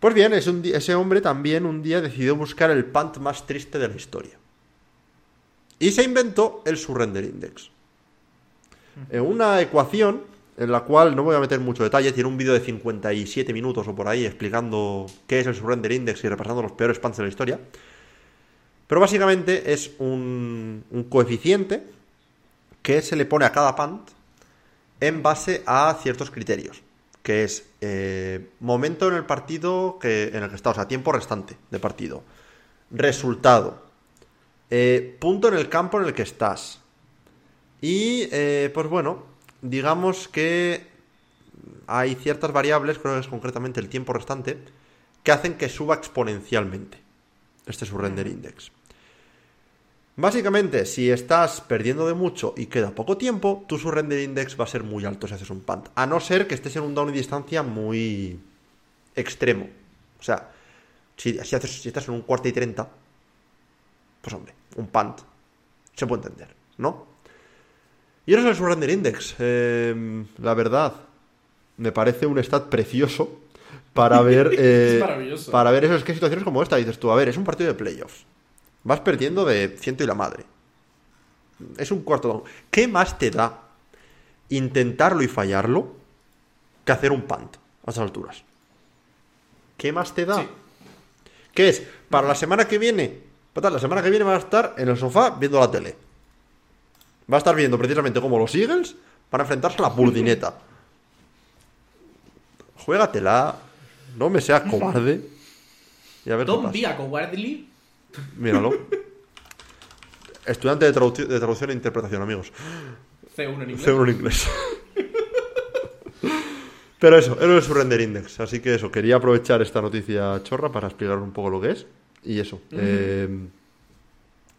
Pues bien, es un di- ese hombre también un día decidió buscar el punt más triste de la historia. Y se inventó el surrender index. En una ecuación en la cual no voy a meter mucho detalle, tiene un vídeo de 57 minutos o por ahí explicando qué es el surrender index y repasando los peores punts de la historia. Pero básicamente es un, un coeficiente que se le pone a cada punt en base a ciertos criterios, que es eh, momento en el partido que, en el que está, o sea, tiempo restante de partido, resultado, eh, punto en el campo en el que estás. Y, eh, pues bueno, digamos que hay ciertas variables, creo que es concretamente el tiempo restante, que hacen que suba exponencialmente. Este surrender index. Básicamente, si estás perdiendo de mucho y queda poco tiempo, tu surrender index va a ser muy alto si haces un punt. A no ser que estés en un down y distancia muy extremo. O sea, si, si haces, si estás en un cuarto y treinta, pues hombre, un punt se puede entender, ¿no? Y eso es el surrender index. Eh, la verdad, me parece un stat precioso para ver. eh, Es maravilloso. Para ver eso, es que situaciones como esta dices tú, a ver, es un partido de playoffs. Vas perdiendo de ciento y la madre. Es un cuarto down. ¿Qué más te da intentarlo y fallarlo que hacer un punt a estas alturas? ¿Qué más te da? Sí. ¿Qué es? Para la semana que viene. Total, la semana que viene va a estar en el sofá viendo la tele. Va a estar viendo precisamente cómo los Eagles van a enfrentarse a la Burdineta. Juégatela. No me seas cobarde. Y a ver qué Don't pasa. be a cowardly. Míralo. Estudiante de, traduc- de traducción e interpretación, amigos. C1 en inglés. C1 en inglés. Pero eso, eso es su render index. Así que eso, quería aprovechar esta noticia chorra para explicar un poco lo que es. Y eso. eh,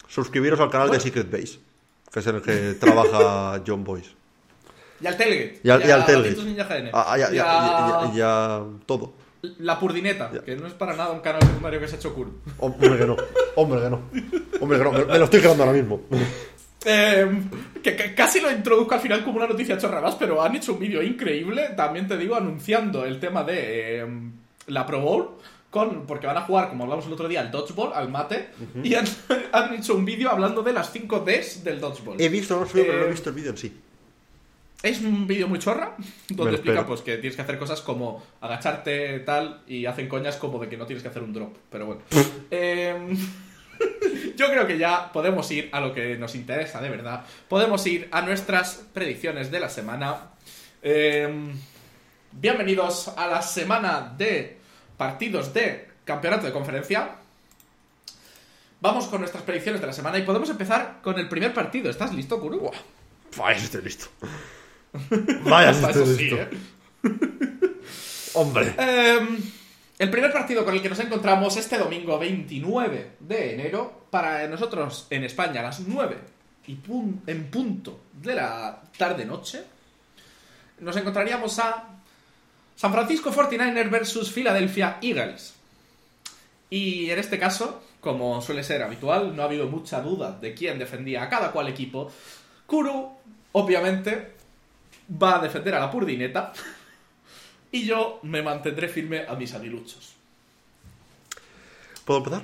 suscribiros al canal de. Secret Base, que es en el que trabaja John Boyce. Y al Telgate. Y al, y al. Ah, ah, Y a- ya todo. La Purdineta, que no es para nada un canal secundario que se ha hecho cool. Hombre que no. Hombre que no. Hombre que no. Me, me lo estoy quedando ahora mismo. Eh, que, que casi lo introduzco al final como una noticia chorra más, pero han hecho un vídeo increíble, también te digo, anunciando el tema de eh, la Pro Bowl, con, porque van a jugar, como hablamos el otro día, al Dodgeball, al mate, y han, han hecho un vídeo hablando de las 5 Ds del Dodgeball. He visto, no sé, pero no he Eh, visto el vídeo en sí. Es un vídeo muy chorra, donde explica pues, que tienes que hacer cosas como agacharte tal y hacen coñas como de que no tienes que hacer un drop. Pero bueno. Em, yo creo que ya podemos ir a lo que nos interesa de verdad. Podemos ir a nuestras predicciones de la semana. Em, bienvenidos a la semana de partidos de campeonato de conferencia. Vamos con nuestras predicciones de la semana y podemos empezar con el primer partido. ¿Estás listo, Kuru? Si estoy listo. Vaya, si Eso sí. ¿eh? Hombre. Em, el primer partido con el que nos encontramos este domingo 29 de enero, para nosotros en España a las 9 y pun- en punto de la tarde-noche, nos encontraríamos a San Francisco 49ers versus Philadelphia Eagles. Y en este caso, como suele ser habitual, no ha habido mucha duda de quién defendía a cada cual equipo. Kuru, obviamente, va a defender a la Purdineta. Y yo me mantendré firme a mis aguiluchos. ¿Puedo empezar?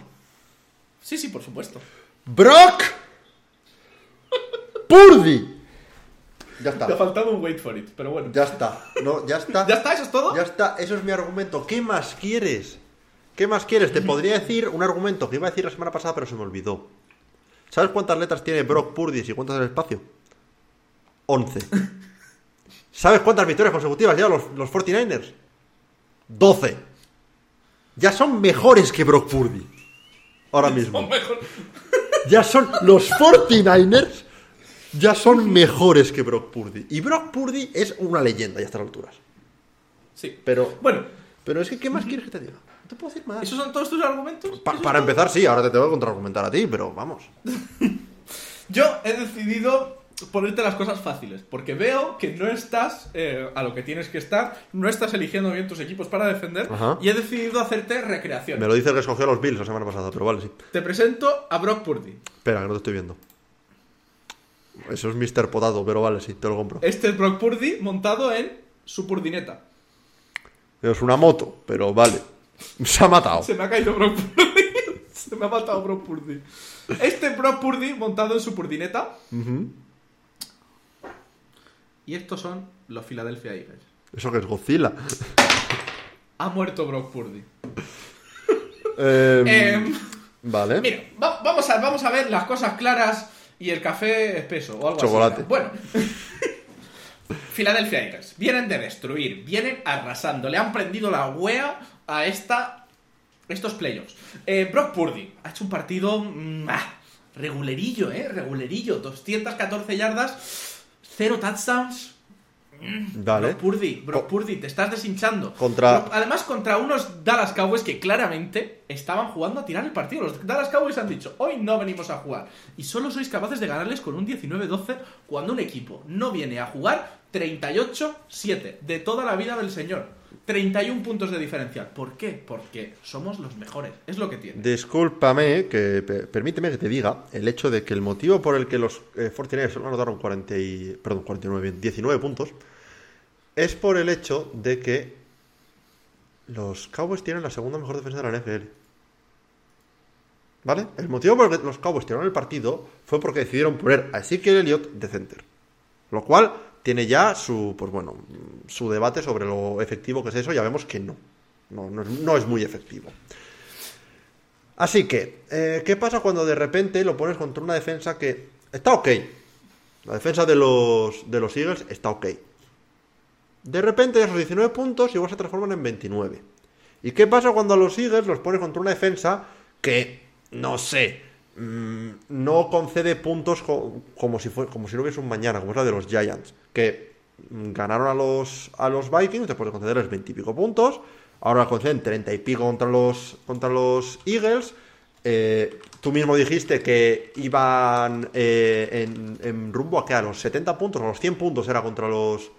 Sí, sí, por supuesto. ¡Brock! ¡Purdy! Ya Te ha está. faltado un wait for it, pero bueno. Ya está. No, ya está. ¿Ya está? ¿Eso es todo? Ya está. Eso es mi argumento. ¿Qué más quieres? ¿Qué más quieres? Te podría decir un argumento que iba a decir la semana pasada, pero se me olvidó. ¿Sabes cuántas letras tiene Brock Purdy y cuántas en el espacio? 11. ¿Sabes cuántas victorias consecutivas llevan los, los 49ers? 12. Ya son mejores que Brock Purdy. Ahora mismo. Ya son los 49ers. Ya son mejores que Brock Purdy. Y Brock Purdy es una leyenda ya a estas alturas. Sí. Pero, Bueno, pero es que, ¿qué más quieres que te diga? No te puedo decir más. ¿Esos son todos tus argumentos? Pa- ¿Eso es para empezar, sí, ahora te tengo que contraargumentar a ti, pero vamos. Yo he decidido ponerte las cosas fáciles, porque veo que no estás eh, a lo que tienes que estar, no estás eligiendo bien tus equipos para defender, Ajá. y he decidido hacerte recreación. Me lo dice el que escogió a los Bills la semana pasada, pero vale, sí. Te presento a Brock Purdy. Espera, que no te estoy viendo. Eso es Mr. Potato, pero vale, sí, te lo compro. Este es Brock Purdy montado en su purdineta. Es una moto, pero vale. Se ha matado. Se me ha caído Brock Purdy. Se me ha matado Brock Purdy. Este Brock Purdy montado en su purdineta. Ujú. Y estos son los Philadelphia Eagles. Eso que es Godzilla. Ha muerto Brock Purdy. Em, Em, vale. Mira, va- vamos, a, vamos a ver las cosas claras y el café espeso o algo Chocolate. así. Bueno. Philadelphia Eagles. Vienen de destruir, vienen arrasando. Le han prendido la wea a esta, estos playoffs. Eh, Brock Purdy ha hecho un partido mm, ah, regulerillo, ¿eh? Regulerillo. 214 yardas, 0 touchdowns. Vale. Brock Purdy, Brock Purdy, te estás deshinchando. Contra- además, contra unos Dallas Cowboys que claramente estaban jugando a tirar el partido. Los Dallas Cowboys han dicho, hoy no venimos a jugar. Y solo sois capaces de ganarles con un 19-12 cuando un equipo no viene a jugar 38-7 de toda la vida del señor. 31 puntos de diferencia. ¿Por qué? Porque somos los mejores. Es lo que tiene. Discúlpame, que pe- permíteme que te diga el hecho de que el motivo por el que los eh, 49ers solo anotaron 40 y, perdón, 49, bien, 19 puntos es por el hecho de que los Cowboys tienen la segunda mejor defensa de la NFL. ¿Vale? El motivo por el que los Cowboys tiraron el partido fue porque decidieron poner a Ezekiel Elliott de center. Lo cual tiene ya su, pues bueno, su debate sobre lo efectivo que es eso. Ya vemos que no. No, no es, no es muy efectivo. Así que, eh, ¿qué pasa cuando de repente lo pones contra una defensa que está ok? La defensa de los, de los Eagles está ok. De repente esos 19 puntos igual se transforman en 29. ¿Y qué pasa cuando a los Eagles los pones contra una defensa que, no sé, mm, no concede puntos co- como, si como si no hubiese un mañana, como es la de los Giants, que mm, ganaron a los, a los Vikings después de concederles 20 y pico puntos, ahora conceden 30 y pico contra los, contra los Eagles. Eh, tú mismo dijiste que iban eh, en, rumbo a que a los 70 puntos, a los 100 puntos era contra los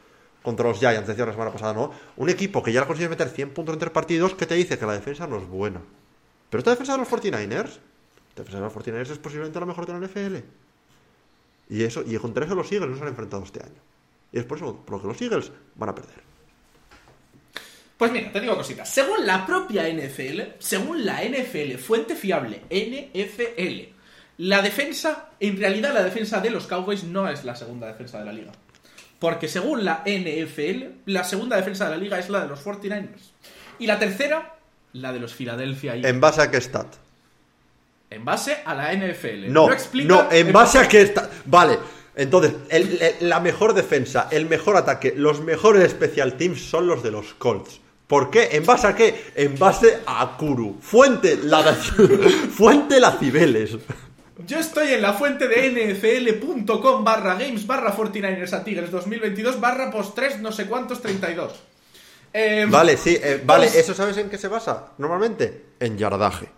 contra los Giants, decía la semana pasada, ¿no? Un equipo que ya le consigues meter 100 puntos en tres partidos, que te dice que la defensa no es buena. Pero esta defensa de los 49ers, la defensa de los 49ers es posiblemente la mejor de la NFL. Y eso, y contra eso los Eagles no se han enfrentado este año. Y es por eso por lo que los Eagles van a perder. Pues mira, te digo cositas. Según la propia NFL, según la NFL, fuente fiable, NFL, la defensa, en realidad la defensa de los Cowboys no es la segunda defensa de la liga. Porque según la NFL, la segunda defensa de la liga es la de los 49ers. Y la tercera, la de los Philadelphia Eagles. ¿En base a qué stat? En base a la NFL. No, explica no, en base a qué está. Vale, entonces, el- el- la mejor defensa, el mejor ataque, los mejores special teams son los de los Colts. ¿Por qué? ¿En base a qué? En base a Kuru. Fuente la, Fuente la Cibeles. Yo estoy en la fuente de nfl.com barra games barra 49ers a Tigres 2022 barra post 3 no sé cuántos 32. Eh, Vale, sí, eh, vale, pues- ¿eso sabes en qué se basa? Normalmente, en yardaje.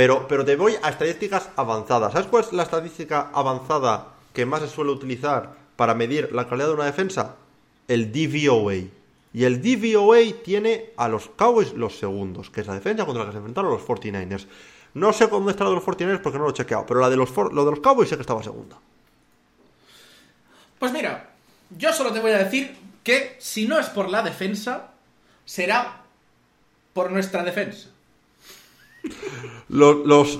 Pero, pero te voy a estadísticas avanzadas. ¿Sabes cuál es la estadística avanzada que más se suele utilizar para medir la calidad de una defensa? El DVOA. Y el DVOA tiene a los Cowboys los segundos, que es la defensa contra la que se enfrentaron los 49ers. No sé dónde está la de los 49ers porque no lo he chequeado, pero la de los, lo de los Cowboys sé que estaba segunda. Pues mira, yo solo te voy a decir que si no es por la defensa, será por nuestra defensa. Los, los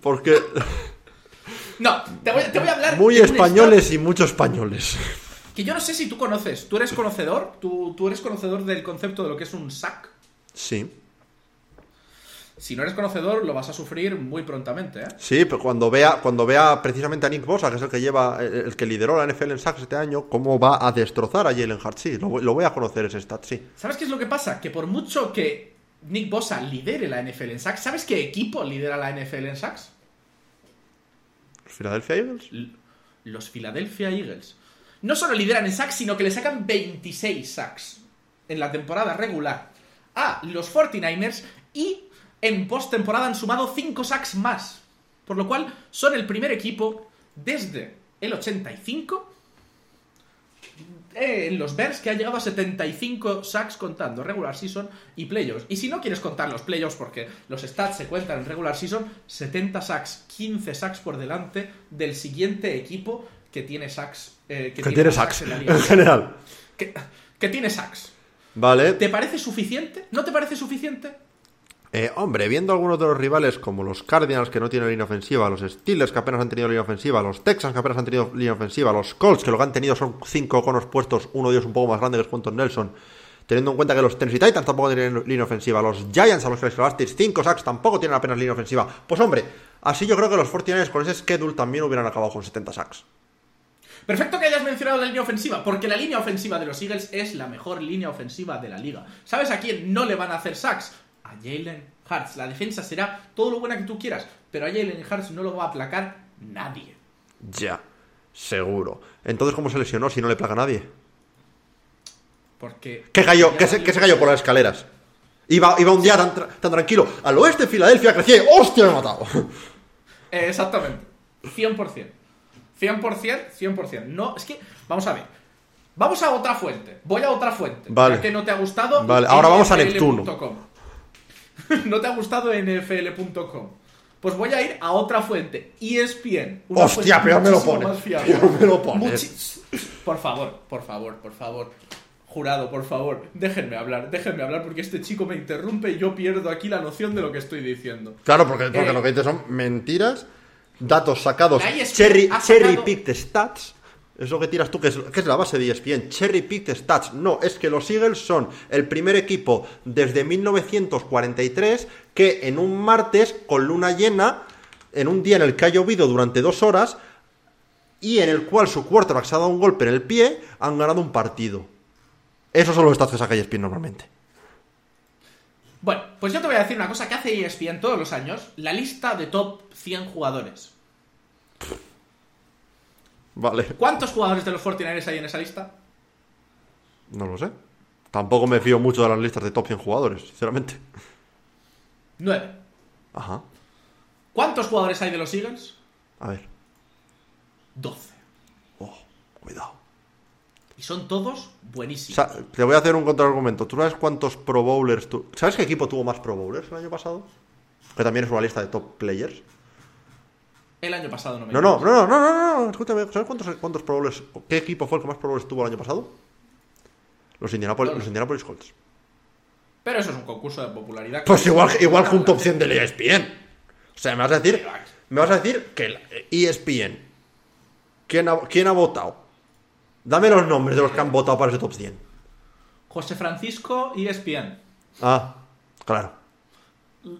porque No, te voy, te voy a hablar muy españoles y muchos españoles. Que yo no sé si tú conoces. ¿Tú eres conocedor? ¿Tú, tú eres conocedor del concepto de lo que es un sack? Sí. Si no eres conocedor, lo vas a sufrir muy prontamente, ¿eh? Sí, pero cuando vea, cuando vea precisamente a Nick Bosa, que es el que lleva, el, que lideró la NFL en sacks este año, cómo va a destrozar a Jalen Hurts. Sí, lo, lo voy a conocer ese stat, sí. ¿Sabes qué es lo que pasa? Que por mucho que Nick Bosa lidere la NFL en sacks, ¿sabes qué equipo lidera la NFL en sacks? ¿Los Philadelphia Eagles? Los Philadelphia Eagles. No solo lideran en sacks, sino que le sacan 26 sacks en la temporada regular a los 49ers y en postemporada han sumado 5 sacks más. Por lo cual son el primer equipo desde el 85 eh, en los Bears que ha llegado a 75 sacks contando regular season y playoffs. Y si no quieres contar los playoffs porque los stats se cuentan en regular season, 70 sacks, 15 sacks por delante del siguiente equipo que tiene sacks. eh, Que tiene sacks, en la liga. en general. Que, que tiene sacks. Vale. ¿Te parece suficiente? ¿No te parece suficiente? Eh, hombre, viendo algunos de los rivales como los Cardinals que no tienen línea ofensiva, los Steelers que apenas han tenido línea ofensiva, los Texans que apenas han tenido línea ofensiva, los Colts que lo que han tenido son cinco conos puestos, uno de ellos un poco más grande que es Quentin Nelson, teniendo en cuenta que los Tennessee Titans tampoco tienen línea ofensiva, los Giants a los que les clavasteis 5 sacks tampoco tienen apenas línea ofensiva. Pues hombre, así yo creo que los 49ers con ese schedule también hubieran acabado con 70 sacks. Perfecto que hayas mencionado la línea ofensiva, porque la línea ofensiva de los Eagles es la mejor línea ofensiva de la liga. ¿Sabes a quién no le van a hacer sacks? A Jalen Hurts. La defensa será todo lo buena que tú quieras, pero a Jalen Hurts no lo va a aplacar nadie. Ya, seguro. Entonces, ¿cómo se lesionó si no le plaga a nadie? Porque. ¿Qué cayó, qué se, qué se cayó por las escaleras? Iba, iba un día tan, tra- tan tranquilo. Al oeste de Filadelfia crecí. ¡Hostia, me he matado! Eh, exactamente. 100%. 100%, 100%. No, es que, vamos a ver. Vamos a otra fuente. Voy a otra fuente. Vale. Que no te ha gustado. Vale, ahora vamos a NFL.com. no te ha gustado NFL.com. Pues voy a ir a otra fuente. E ESPN. una Hostia, peor me lo. Peor me pones. Por favor, por favor, por favor. Jurado, por favor, déjenme hablar, déjenme hablar porque este chico me interrumpe y yo pierdo aquí la noción de lo que estoy diciendo. Claro, porque, porque Eh. lo que dices son mentiras, datos sacados, ESPN cherry, cherry picked stats. Es lo que tiras tú, que es, la base de ESPN. Cherry picked stats. No, es que los Eagles son el primer equipo desde 1943 que en un martes con luna llena, en un día en el que ha llovido durante dos horas y en el cual su quarterback se ha dado un golpe en el pie, han ganado un partido. Esos son los stats que saca ESPN normalmente. Bueno, pues yo te voy a decir una cosa que hace ESPN todos los años, la lista de top 100 jugadores. Vale, ¿Cuántos jugadores de los 49ers hay en esa lista? no lo sé. Tampoco me fío mucho de las listas de top 100 jugadores, sinceramente. 9. Ajá. ¿Cuántos jugadores hay de los Eagles? A ver. 12. Oh, cuidado. Y son todos O buenísimos. sea, te voy a hacer un contraargumento. ¿Tú sabes cuántos Pro Bowlers tu- ¿Sabes qué equipo tuvo más Pro Bowlers el año pasado? Que también es una lista de top players. El año pasado no me No, no, no, no, no, no, no. Escúchame, ¿sabes cuántos, cuántos Pro Bowlers? ¿Qué equipo fue el que más Pro Bowlers tuvo el año pasado? Los Indianapolis, los Indianapolis Colts. Pero eso es un concurso de popularidad. Pues igual, igual que un top 100 del ESPN. O sea, me vas a decir, me vas a decir que el ESPN. ¿Quién ha, quién ha votado? Dame los nombres de los que han votado para ese top 100. José Francisco ESPN. Ah, claro.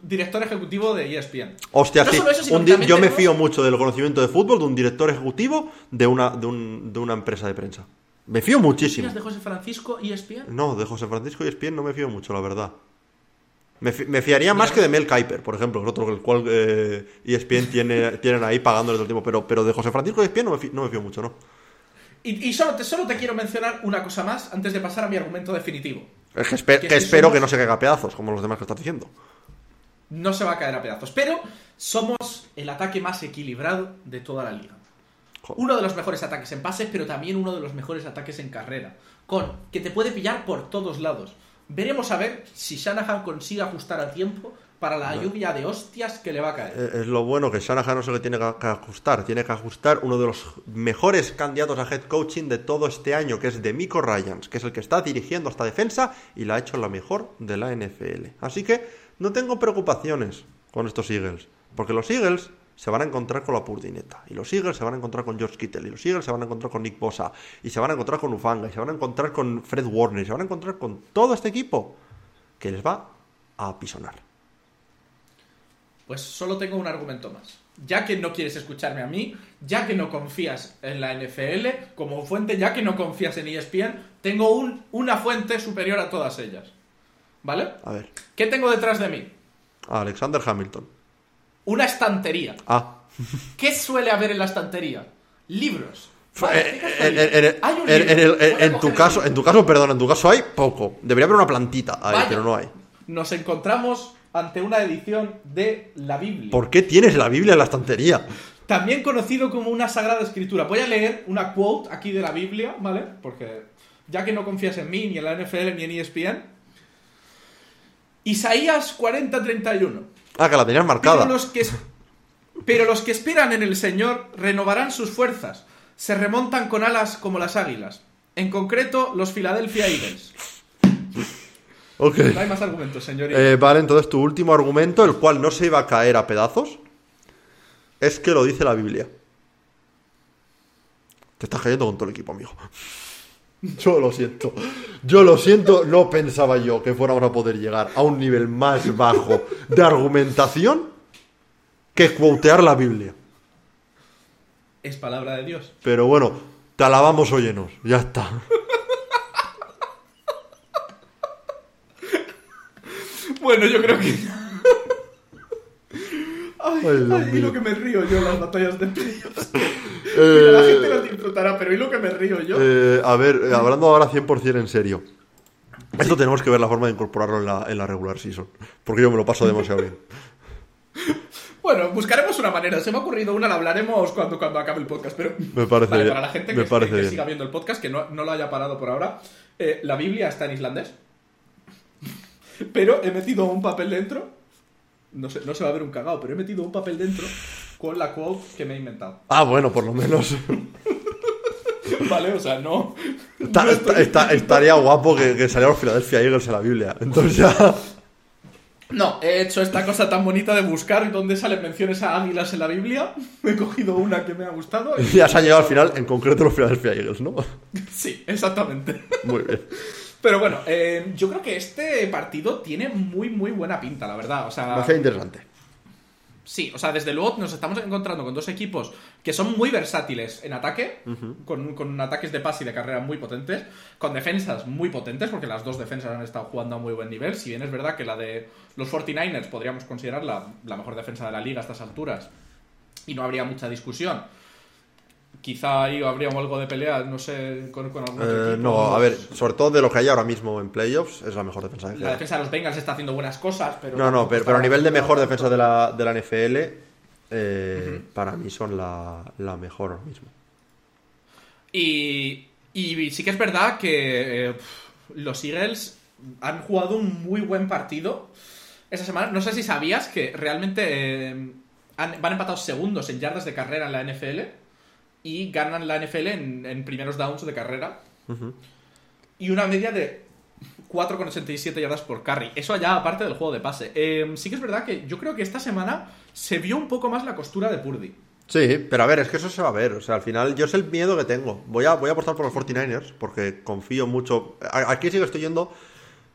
Director ejecutivo de ESPN. Hostia, No sí. eso, Un yo me fío mucho del conocimiento de fútbol de un director ejecutivo de una, de, un- de una empresa de prensa. Me fío muchísimo. ¿Tienes de José Francisco ESPN? No, de José Francisco y Espien no me fío mucho, la verdad. Me, fi- me fiaría más que de Mel Kiper, por ejemplo, es otro el cual eh, ESPN tiene, tienen ahí pagándole todo el tiempo. Pero, pero de José Francisco y Espien no me, fi- no me fío mucho, ¿no? Y, y solo, te, solo te quiero mencionar una cosa más antes de pasar a mi argumento definitivo. Es que, espe- Que que si espero somos- que no se caiga a pedazos, como los demás que estás diciendo. No se va a caer a pedazos. Pero somos el ataque más equilibrado de toda la liga. Uno de los mejores ataques en pases, pero también uno de los mejores ataques en carrera. Con que te puede pillar por todos lados. Veremos a ver si Shanahan consigue ajustar a tiempo para la lluvia de hostias que le va a caer. Eh, Es lo bueno que Shanahan no se le tiene que que ajustar. Tiene que ajustar uno de los mejores candidatos a head coaching de todo este año, que es Demico Ryans, que es el que está dirigiendo esta defensa y la ha hecho la mejor de la NFL. Así que no tengo preocupaciones con estos Eagles, porque los Eagles se van a encontrar con la Purdineta, y los Eagles se van a encontrar con George Kittle, y los Eagles se van a encontrar con Nick Bosa, y se van a encontrar con Ufanga, y se van a encontrar con Fred Warner, y se van a encontrar con todo este equipo que les va a apisonar. Pues solo tengo un argumento más. Ya que no quieres escucharme a mí, ya que no confías en la NFL como fuente, ya que no confías en ESPN, tengo un- una fuente superior a todas ellas. ¿Vale? A ver, ¿Qué tengo detrás de mí? Alexander Hamilton. Una estantería. Ah, ¿Qué suele haber en la estantería? Libros. Vale, eh, ¿qué en, tu caso, libro. en tu caso, perdón, en tu caso hay poco. Debería haber una plantita ahí, Vaya. pero no hay. Nos encontramos ante una edición de la Biblia. ¿Por qué tienes la Biblia en la estantería? También conocido como una sagrada escritura. Voy a leer una quote aquí de la Biblia, ¿vale? Porque ya que no confías en mí, ni en la NFL, ni en ESPN. Isaías 40:31. Ah, que la tenías marcada. Pero los, que, pero los que esperan en el Señor renovarán sus fuerzas. Se remontan con alas como las águilas. En concreto, los Philadelphia Eagles. Ok. No hay más argumentos, señorita. Eh, vale, entonces tu último argumento, el cual no se iba a caer a pedazos, es que lo dice la Biblia. Te estás cayendo con todo el equipo, amigo. Yo lo siento. Yo lo siento, no pensaba yo que fuéramos a poder llegar a un nivel más bajo de argumentación que quotear la Biblia. Es palabra de Dios. Pero bueno, te alabamos, óyenos. Ya está. Bueno, yo creo que. Ay, Ay, y lo que me río yo en las batallas de playoffs. Mira, la gente disfrutará, pero y lo que me río yo. Eh, a ver, eh, hablando ahora 100% en serio. Esto tenemos que ver la forma de incorporarlo en la, en la regular season. Porque yo me lo paso demasiado bien. Bueno, buscaremos una manera. Se me ha ocurrido una, la hablaremos cuando, cuando acabe el podcast. Pero Me parece Vale, bien. para la gente que, siga viendo el podcast, que no, no lo haya parado por ahora, eh, la Biblia está en islandés. Pero he metido un papel dentro. No, sé, no se va a ver un cagao, pero he metido un papel dentro con la quote que me he inventado. Ah, bueno, por lo menos. Vale, o sea, no. Está- no estoy- está- está- estaría guapo que, que saliera los Philadelphia Eagles en la Biblia. Entonces ya. No, he hecho esta cosa tan bonita de buscar dónde salen menciones a águilas en la Biblia. He cogido una que me ha gustado. y- Ya se ha llegado al final, en concreto los Philadelphia Eagles, ¿no? Sí, exactamente. Muy bien. Pero bueno, eh, yo creo que este partido tiene muy, muy buena pinta, la verdad. O sea, Va a ser interesante. Sí, o sea, desde luego nos estamos encontrando con dos equipos que son muy versátiles en ataque, con, con ataques de pase y de carrera muy potentes, con defensas muy potentes, porque las dos defensas han estado jugando a muy buen nivel. Si bien es verdad que la de los 49ers podríamos considerar la, la mejor defensa de la liga a estas alturas, y no habría mucha discusión. Quizá ahí habría algo de pelea, no sé, con, con algún otro Eh, equipo. no, a ver, sobre todo de lo que hay ahora mismo en playoffs, es la mejor defensa que La defensa de los Bengals está haciendo buenas cosas, pero... No, no, pero, a nivel de mejor defensa de la, de la NFL, eh, para mí son la, la mejor ahora mismo. Y, y sí que es verdad que eh, los Eagles han jugado un muy buen partido esa semana. No sé si sabías que realmente han- van empatados segundos en yardas de carrera en la NFL y ganan la NFL en, en primeros downs de carrera. Y una media de 4,87 yardas por carry. Eso allá aparte del juego de pase. Eh, sí que es verdad que yo creo que esta semana se vio un poco más la costura de Purdy. Sí, pero a ver, es que eso se va a ver. O sea, al final, yo es el miedo que tengo. Voy a, voy a apostar por los 49ers porque confío mucho. Aquí sí que estoy yendo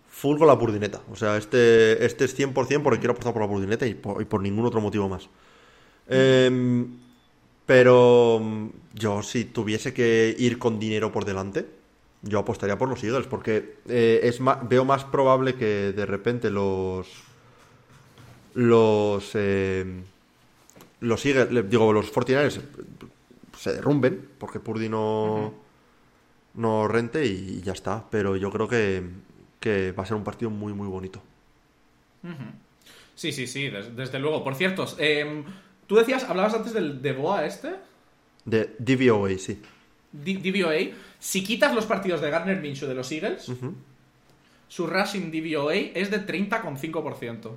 full con la purdineta. O sea, este, este es 100% porque quiero apostar por la purdineta y por, y por ningún otro motivo más. Em, pero mm, yo, si tuviese que ir con dinero por delante, yo apostaría por los Eagles porque eh, es ma- veo más probable que de repente los. Los. em, los Eagles, le- digo, los 49ers se derrumben porque Purdy no, no rente y ya está. Pero yo creo que, que va a ser un partido muy, muy bonito. Sí, sí, sí, des- desde, luego. Por cierto, em, tú decías, hablabas antes del de Boa este, De DVOA, sí. D- DVOA. Si quitas los partidos de Gardner Minshew de los Eagles, su rushing DVOA es de 30,5%.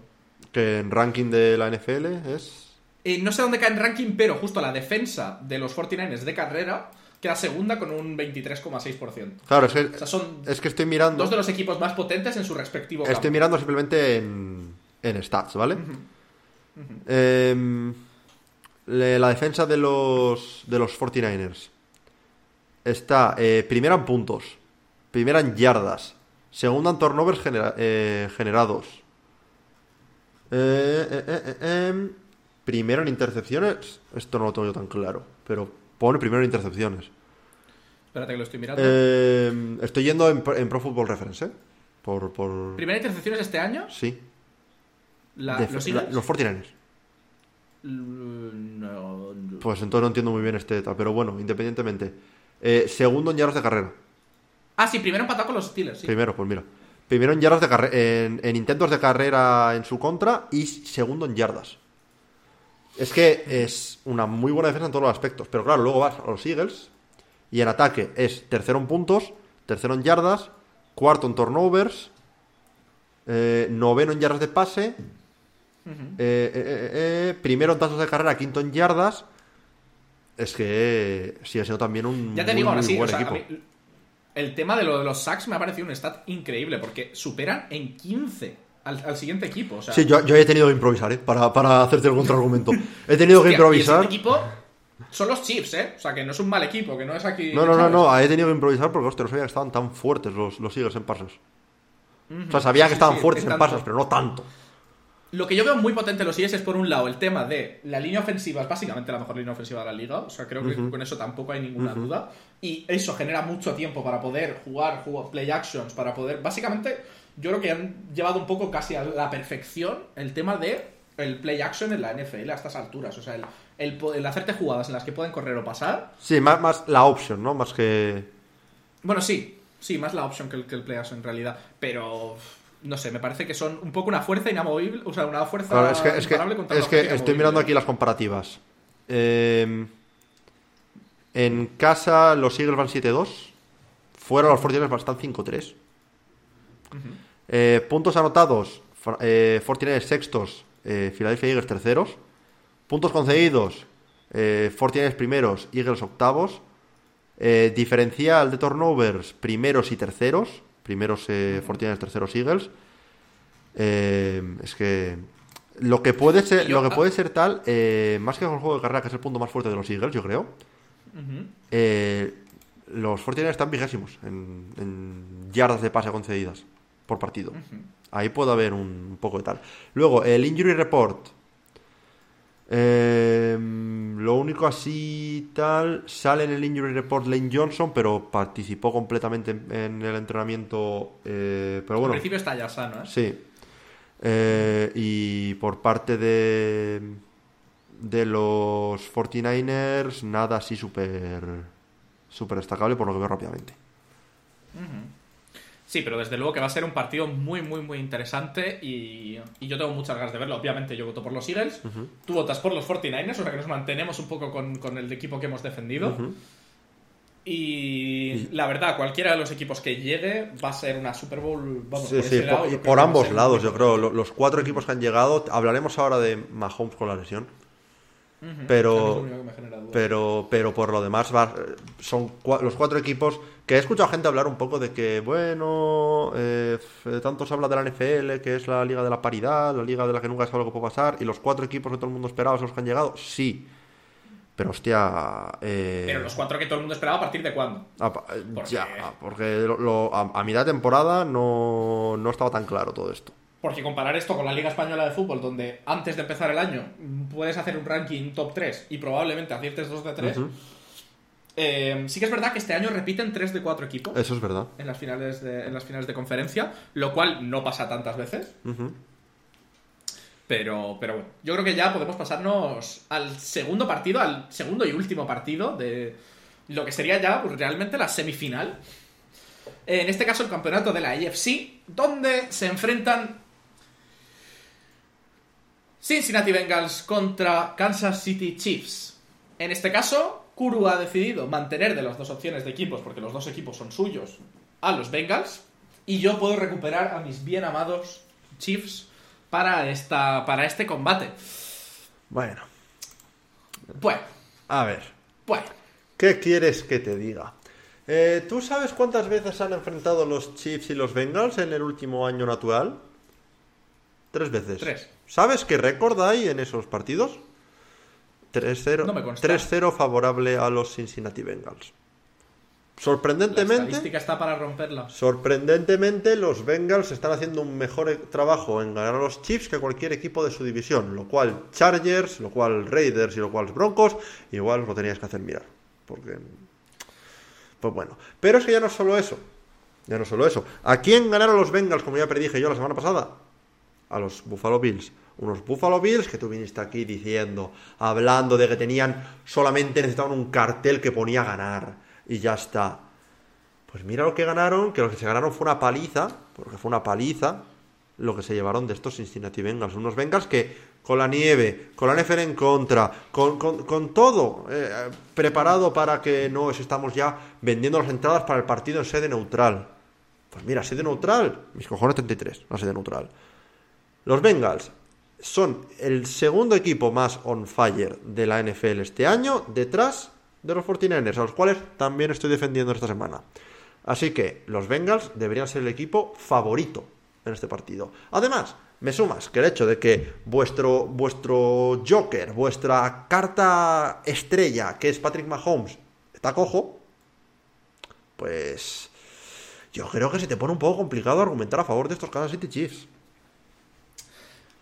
Que en ranking de la NFL es. Eh, no sé dónde cae en ranking, pero justo la defensa de los 49ers de carrera queda segunda con un 23,6%. Claro, es que, O sea, son es que estoy mirando. dos de los equipos más potentes en su respectivo Estoy campo. mirando simplemente en, en stats, ¿vale? Le- la defensa de los, de los 49ers está eh, primera en puntos, primera en yardas, segunda en turnovers genera- eh, generados, eh, eh, eh, em, primero en intercepciones. Esto no lo tengo yo tan claro, pero pone primero en intercepciones. Espérate que lo estoy mirando. Em, estoy yendo en, en Pro Football Reference, ¿eh? Por, por... ¿Primera intercepción es este año? Sí. La- ¿Los la- los 49ers. No, no. Pues entonces no entiendo muy bien este tal, pero bueno, independientemente. Eh, segundo en yardas de carrera. Ah, sí, primero empatado con los Steelers, sí. Primero, pues mira. Primero en, yardas de carre- en, en intentos de carrera en su contra y segundo en yardas. Es que es una muy buena defensa en todos los aspectos. Pero claro, luego vas a los Eagles y en ataque es tercero en puntos, tercero en yardas, cuarto en turnovers, eh, noveno en yardas de pase, eh, eh, eh, primero en tantos de carrera, quinto en yardas. Es que sigue siendo también un Ya te muy, digo, ahora muy sí, buen o sea, a equipo. mí- el tema de lo de los sacks me ha parecido un stat increíble porque superan en 15 al, al siguiente equipo. O sea, Sí, yo, yo he tenido que improvisar, ¿eh? Para, para hacerte el contraargumento. He tenido que hostia, y improvisar. siguiente equipo son los Chiefs, ¿eh? O sea, que no es un mal equipo, que no es aquí. No, no, no, no, he tenido que improvisar porque, hostia, no sabía que estaban tan fuertes los, los Eagles en passes. O sea, sabía Sí, que estaban sí, fuertes es en passes, pero no tanto. Lo que yo veo muy potente en los Eagles es, por un lado, el tema de la línea ofensiva es básicamente la mejor línea ofensiva de la liga. O sea, creo que con eso tampoco hay ninguna duda. Y eso genera mucho tiempo para poder jugar, jugar play actions, para poder. Básicamente, yo creo que han llevado un poco casi a la perfección el tema de el play action en la NFL a estas alturas. O sea, el, el el hacerte jugadas en las que pueden correr o pasar. Sí, más, más la option, ¿no? Más que. Bueno, sí, sí, más la que el, que el play action en realidad. Pero. No sé, me parece que son un poco una fuerza inamovible. O sea, una fuerza Claro, es que, es que, contra es estoy mirando aquí las comparativas. Eh, en casa los Eagles van 7-2. Fuera los 49ers están 5-3. Eh, puntos anotados. Eh, 49ers sextos. Eh, Philadelphia Eagles terceros. Puntos concedidos. Eh, 49ers primeros. Eagles octavos. Eh, diferencial de turnovers. Primeros y terceros. Primeros eh, 49ers, terceros Eagles. Eh, es que lo que puede ser, lo que puede ser tal, eh, más que con el juego de carrera, que es el punto más fuerte de los Eagles, yo creo. Eh, los 49ers están vigésimos en, en yardas de pase concedidas por partido. Ahí puede haber un, un poco de tal. Luego, el injury report. Eh, lo único así tal, sale en el injury report Lane Johnson, pero participó completamente en, en el entrenamiento. eh, pero Al bueno, principio está ya sano, ¿eh? Sí. Eh, y por parte de, de los 49ers, nada así súper súper destacable por lo que veo rápidamente. Sí, pero desde luego que va a ser un partido muy, muy, muy interesante y, y yo tengo muchas ganas de verlo. Obviamente yo voto por los Eagles, tú votas por los 49ers, o sea que nos mantenemos un poco con, con el equipo que hemos defendido. Y la verdad, cualquiera de los equipos que llegue va a ser una Super Bowl. Vamos, Sí, por sí, lado, por, ambos lados, yo creo. Lo- Los cuatro equipos que han llegado, hablaremos ahora de Mahomes con la lesión. Pero-. Pero, pero por lo demás, va- son los cuatro equipos que he escuchado gente hablar un poco de que, bueno, eh, f- tanto se habla de la NFL, que es la liga de la paridad, la liga de la que nunca se sabe lo que puede pasar, y los cuatro equipos que todo el mundo esperaba son los que han llegado, sí. Pero hostia. eh, Pero los cuatro que todo el mundo esperaba, ¿a partir de cuándo? a pa- ¿Por ya, qué? porque lo- lo- a, a mitad de temporada no, no estaba tan claro todo esto. Porque comparar esto con la Liga Española de Fútbol, donde antes de empezar el año puedes hacer un ranking top 3 y probablemente aciertes 2 de 3, Ujú. Eh, sí que es verdad que este año repiten 3 de 4 equipos Eso es verdad. en las, finales de, en las finales de conferencia, lo cual no pasa tantas veces. Pero, pero bueno, yo creo que ya podemos pasarnos al segundo partido, al segundo y último partido de lo que sería ya pues, realmente la semifinal. En este caso, el campeonato de la AFC, donde se enfrentan Cincinnati Bengals contra Kansas City Chiefs. En este caso, Kuru ha decidido mantener de las dos opciones de equipos, porque los dos equipos son suyos, a los Bengals. Y yo puedo recuperar a mis bien amados Chiefs para, esta, para este combate. Bueno, Bueno, a ver. bueno. ¿Qué quieres que te diga? Eh, ¿Tú sabes cuántas veces han enfrentado los Chiefs y los Bengals en el último año natural? Tres veces. Tres. ¿Sabes qué récord hay en esos partidos? 3-0 No me consta. 3-0 favorable a los Cincinnati Bengals. La Sorprendentemente, estadística está para romperla. sorprendentemente, los Bengals están haciendo un mejor trabajo en ganar a los Chiefs que cualquier equipo de su división. Lo cual Chargers, lo cual Raiders y lo cual Broncos, igual os lo teníais que hacer mirar. Porque. Pues bueno. Pero es que ya no es solo eso. Ya no es solo eso. ¿A quién ganaron los Bengals, como ya predije yo la semana pasada? A los Buffalo Bills. Unos Buffalo Bills que tú viniste aquí diciendo, hablando de que tenían solamente necesitaban un cartel que ponía ganar. Y ya está. Pues mira lo que ganaron, que lo que se ganaron fue una paliza, porque fue una paliza lo que se llevaron de estos Cincinnati Bengals. Unos Bengals que con la nieve, con la NFL en contra, con, todo eh, preparado para que no estamos ya vendiendo las entradas para el partido en sede neutral. Pues mira, sede neutral, mis cojones 33, la sede neutral. Los Bengals son el segundo equipo más on fire de la NFL este año, detrás de los 49ers, a los cuales también estoy defendiendo esta semana. Así que los Bengals deberían ser el equipo favorito en este partido. Además, me sumas que el hecho de que vuestro, vuestro Joker, vuestra carta estrella, que es Patrick Mahomes, está cojo, pues yo creo que se te pone un poco complicado argumentar a favor de estos Kansas City Chiefs.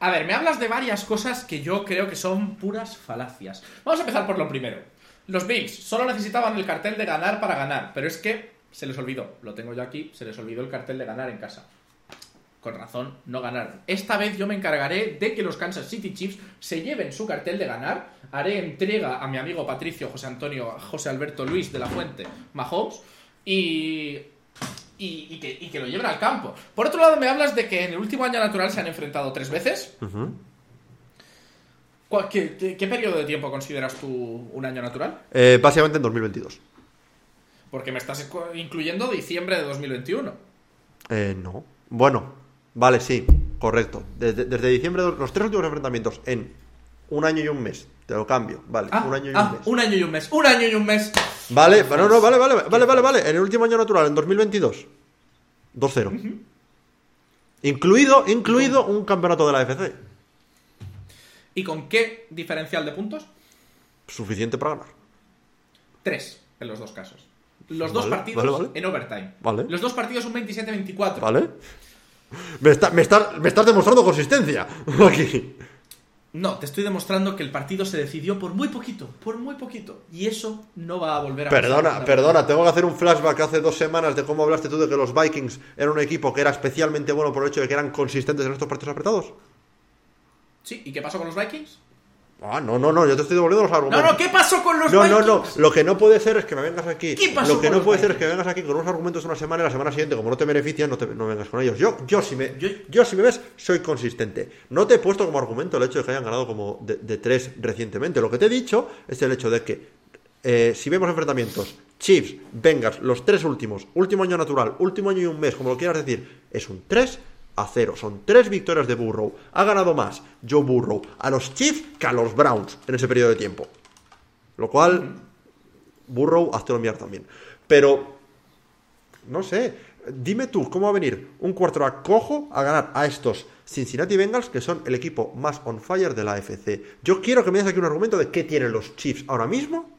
A ver, me hablas de varias cosas que yo creo que son puras falacias. Vamos a empezar por lo primero. Los Bills solo necesitaban el cartel de ganar para ganar, pero es que se les olvidó. Lo tengo yo aquí, se les olvidó el cartel de ganar en casa con razón, no ganaron. Esta vez yo me encargaré de que los Kansas City Chiefs se lleven su cartel de ganar. Haré entrega a mi amigo Patricio José Antonio, José Alberto Luis de la Fuente, Mahomes, y, y, que, lo lleven al campo. Por otro lado, me hablas de que en el último año natural se han enfrentado tres veces. ¿Qué, periodo de tiempo consideras tú un año natural? Eh, básicamente en 2022. Porque me estás incluyendo diciembre de 2021. Eh, no. Bueno, Vale, sí, correcto. Desde, diciembre, los tres últimos enfrentamientos en un año y un mes. Te lo cambio, vale. Ah, un año y un ah, mes. Un año y un mes. Un año y un mes. Vale, no, no, vale, vale, vale, vale, vale. En el último año natural, en 2022. 2-0. Incluido, incluido un campeonato de la FC. ¿Y con qué diferencial de puntos? Suficiente para ganar. Tres en los dos casos. Los dos partidos en overtime. Vale. Los dos partidos son 27-24. Vale. Me, está, me, estás demostrando consistencia aquí. No, te estoy demostrando que el partido se decidió por muy poquito, por muy poquito. Y eso no va a volver a Perdona, pasar, perdona, tengo que hacer un flashback hace dos semanas de cómo hablaste tú de que los Vikings eran un equipo que era especialmente bueno por el hecho de que eran consistentes en estos partidos apretados. Sí, ¿y qué pasó con los Vikings? Ah, no, no, no, yo te estoy devolviendo los argumentos. No, no, ¿qué pasó con los No, no, no, lo que no puede ser es que me vengas aquí. ¿Qué pasó Lo que no puede ser es que vengas aquí con unos argumentos una semana y la semana siguiente, como no te benefician, no, te, no vengas con ellos. Yo, yo, si me, yo, si me ves, soy consistente. No te he puesto como argumento el hecho de que hayan ganado como de, tres recientemente. Lo que te he dicho es el hecho de que eh, si vemos enfrentamientos, Chiefs, Bengals, los tres últimos, último año natural, último año y un mes, como lo quieras decir, es un 3 a cero. Son tres victorias de Burrow. Ha ganado más Joe Burrow a los Chiefs que a los Browns en ese periodo de tiempo. Lo cual, Burrow, hazte lo también. Pero, no sé, dime tú, ¿cómo va a venir un cuarto a cojo a ganar a estos Cincinnati Bengals, que son el equipo más on fire de la AFC? Yo quiero que me des aquí un argumento de qué tienen los Chiefs ahora mismo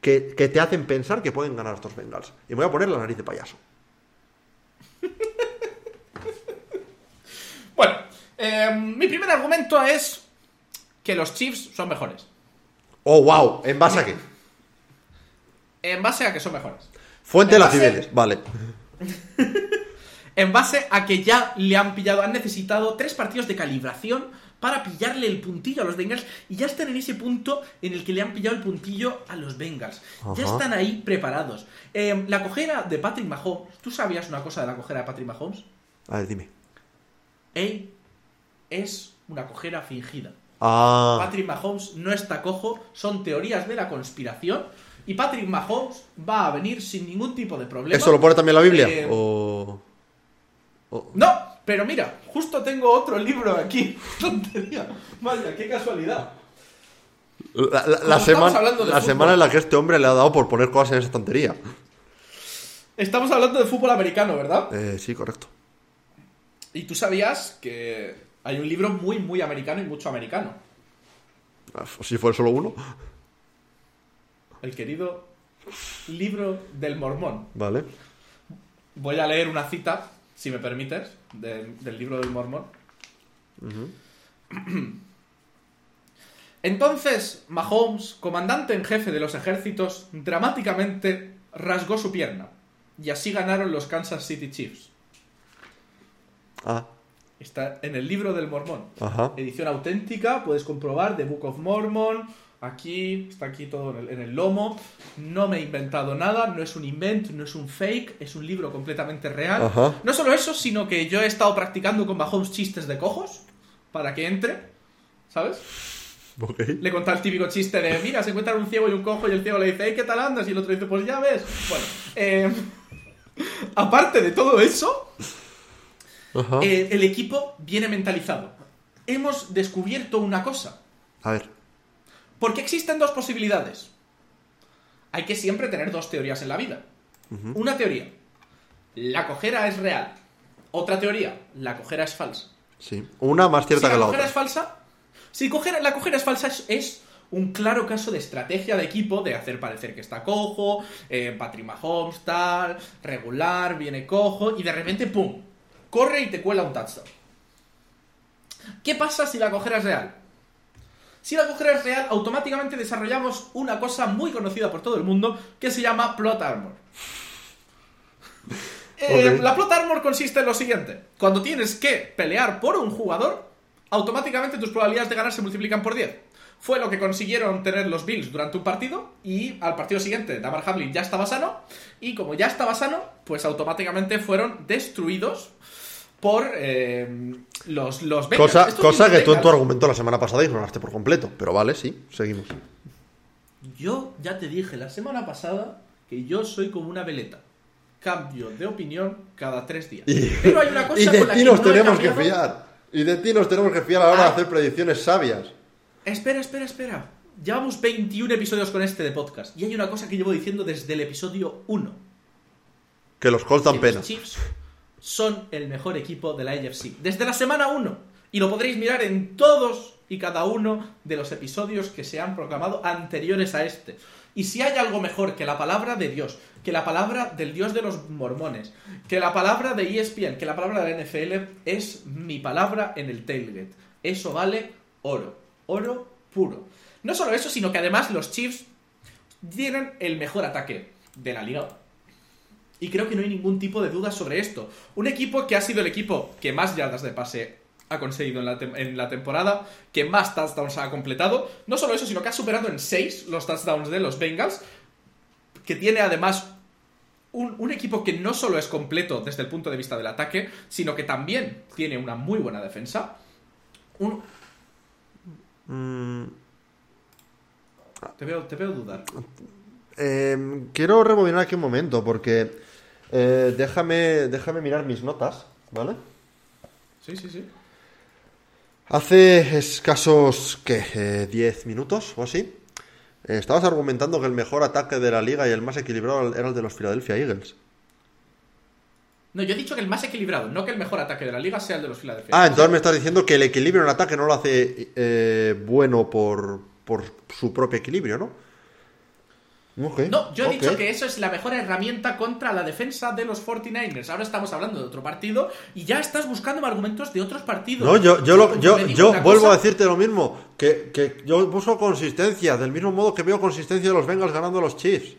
que, que te hacen pensar que pueden ganar a estos Bengals. Y me voy a poner la nariz de payaso. Bueno, em, mi primer argumento es que los Chiefs son mejores. Oh, wow. ¿En base a qué? En base a que son mejores. Fuente de las Cibeles, vale. en base a que ya le han pillado, han necesitado tres partidos de calibración para pillarle el puntillo a los Bengals y ya están en ese punto en el que le han pillado el puntillo a los Bengals. Ya están ahí preparados. Em, la cojera de Patrick Mahomes, ¿tú sabías una cosa de la cojera de Patrick Mahomes? A ver, dime. Él es una cojera fingida. Ah. Patrick Mahomes no está cojo, son teorías de la conspiración. Y Patrick Mahomes va a venir sin ningún tipo de problema. ¿Eso lo pone también la Biblia? Eh, o... No, pero mira, justo tengo otro libro aquí. Tontería. Vaya, qué casualidad. La, semana, la semana en la que este hombre le ha dado por poner cosas en esa tontería. Estamos hablando de fútbol americano, ¿verdad? Eh, sí, correcto. Y tú sabías que hay un libro muy, muy americano y mucho americano. Ah, si fuera solo uno. El querido libro del mormón. Vale. Voy a leer una cita, si me permites, del libro del mormón. Entonces, Mahomes, comandante en jefe de los ejércitos, dramáticamente rasgó su pierna. Y así ganaron los Kansas City Chiefs. Ah. Está en el libro del Mormón. Edición auténtica, puedes comprobar The Book of Mormon, Aquí, está aquí todo en el, en el lomo. No me he inventado nada, no es un invent, no es un fake, es un libro completamente real. Ajá. No solo eso, sino que yo he estado practicando con Mahomes chistes de cojos para que entre, ¿sabes? Le contaba el típico chiste de, mira, se encuentran un ciego y un cojo y el ciego le dice, hey, ¿qué tal andas? Y el otro dice, pues ya ves. Bueno, eh, aparte de todo eso, Ajá. Eh, el equipo viene mentalizado. Hemos descubierto una cosa. A ver. Porque existen dos posibilidades. Hay que siempre tener dos teorías en la vida. Una teoría, la cojera es real. Otra teoría, la cojera es falsa. Sí. Una más cierta si que la la cojera otra. es falsa, si cojera- la cojera es falsa es, es un claro caso de estrategia de equipo de hacer parecer que está cojo, eh, Patrick Mahomes tal, regular, viene cojo y de repente ¡pum! Corre y te cuela un touchdown. ¿Qué pasa si la cojera es real? Si la cojera es real, automáticamente desarrollamos una cosa muy conocida por todo el mundo que se llama plot armor. Eh. La plot armor consiste en lo siguiente. Cuando tienes que pelear por un jugador, automáticamente tus probabilidades de ganar se multiplican por 10. Fue lo que consiguieron tener los Bills durante un partido y al partido siguiente Damar Hamlin ya estaba sano y como ya estaba sano, pues automáticamente fueron destruidos por eh, los, los Bengals. Cosa, Estos cosa que tú en tu argumento la semana pasada ignoraste por completo. Pero vale, sí, seguimos. Yo ya te dije la semana pasada que yo soy como una veleta. Cambio de opinión cada tres días. Y, Pero hay una cosa y de con la ti que nos no tenemos que fiar. Y de ti nos tenemos que fiar a la hora de Ah. hacer predicciones sabias. Espera, espera, espera. Llevamos 21 episodios con este de podcast. Y hay una cosa que llevo diciendo desde el episodio 1. Que los Colts dan pena. Los Chiefs son el mejor equipo de la AFC. Desde la semana 1. Y lo podréis mirar en todos y cada uno de los episodios que se han proclamado anteriores a este. Y si hay algo mejor que la palabra de Dios, que la palabra del Dios de los mormones, que la palabra de ESPN, que la palabra de la NFL, es mi palabra en el tailgate. Eso vale oro. Oro puro. No solo eso, sino que además los Chiefs tienen el mejor ataque de la liga y creo que no hay ningún tipo de duda sobre esto. Un equipo que ha sido el equipo que más yardas de pase ha conseguido en la, tem- en la temporada, que más touchdowns ha completado. No solo eso, sino que ha superado en 6 los touchdowns de los Bengals, que tiene además un, un equipo que no solo es completo desde el punto de vista del ataque, sino que también tiene una muy buena defensa. Un- Mm, Te, veo, te veo dudar. eh, quiero rebobinar aquí un momento porque eh, déjame, déjame mirar mis notas, ¿vale? Sí, sí, sí. Hace escasos, ¿qué? Eh, 10 minutos o así. eh, estabas argumentando que el mejor ataque de la liga y el más equilibrado era el de los Philadelphia Eagles. No, yo he dicho que el más equilibrado, no que el mejor ataque de la liga sea el de los Philadelphia. Ah, entonces me estás diciendo que el equilibrio en el ataque no lo hace eh, bueno por, por su propio equilibrio, ¿no? No, yo he dicho que eso es la mejor herramienta contra la defensa de los 49ers. Ahora estamos hablando de otro partido y ya estás buscando argumentos de otros partidos. No, yo, yo, lo- yo, vuelvo cosa- a decirte lo mismo, que, que yo busco consistencia, del mismo modo que veo consistencia de los Bengals ganando a los Chiefs.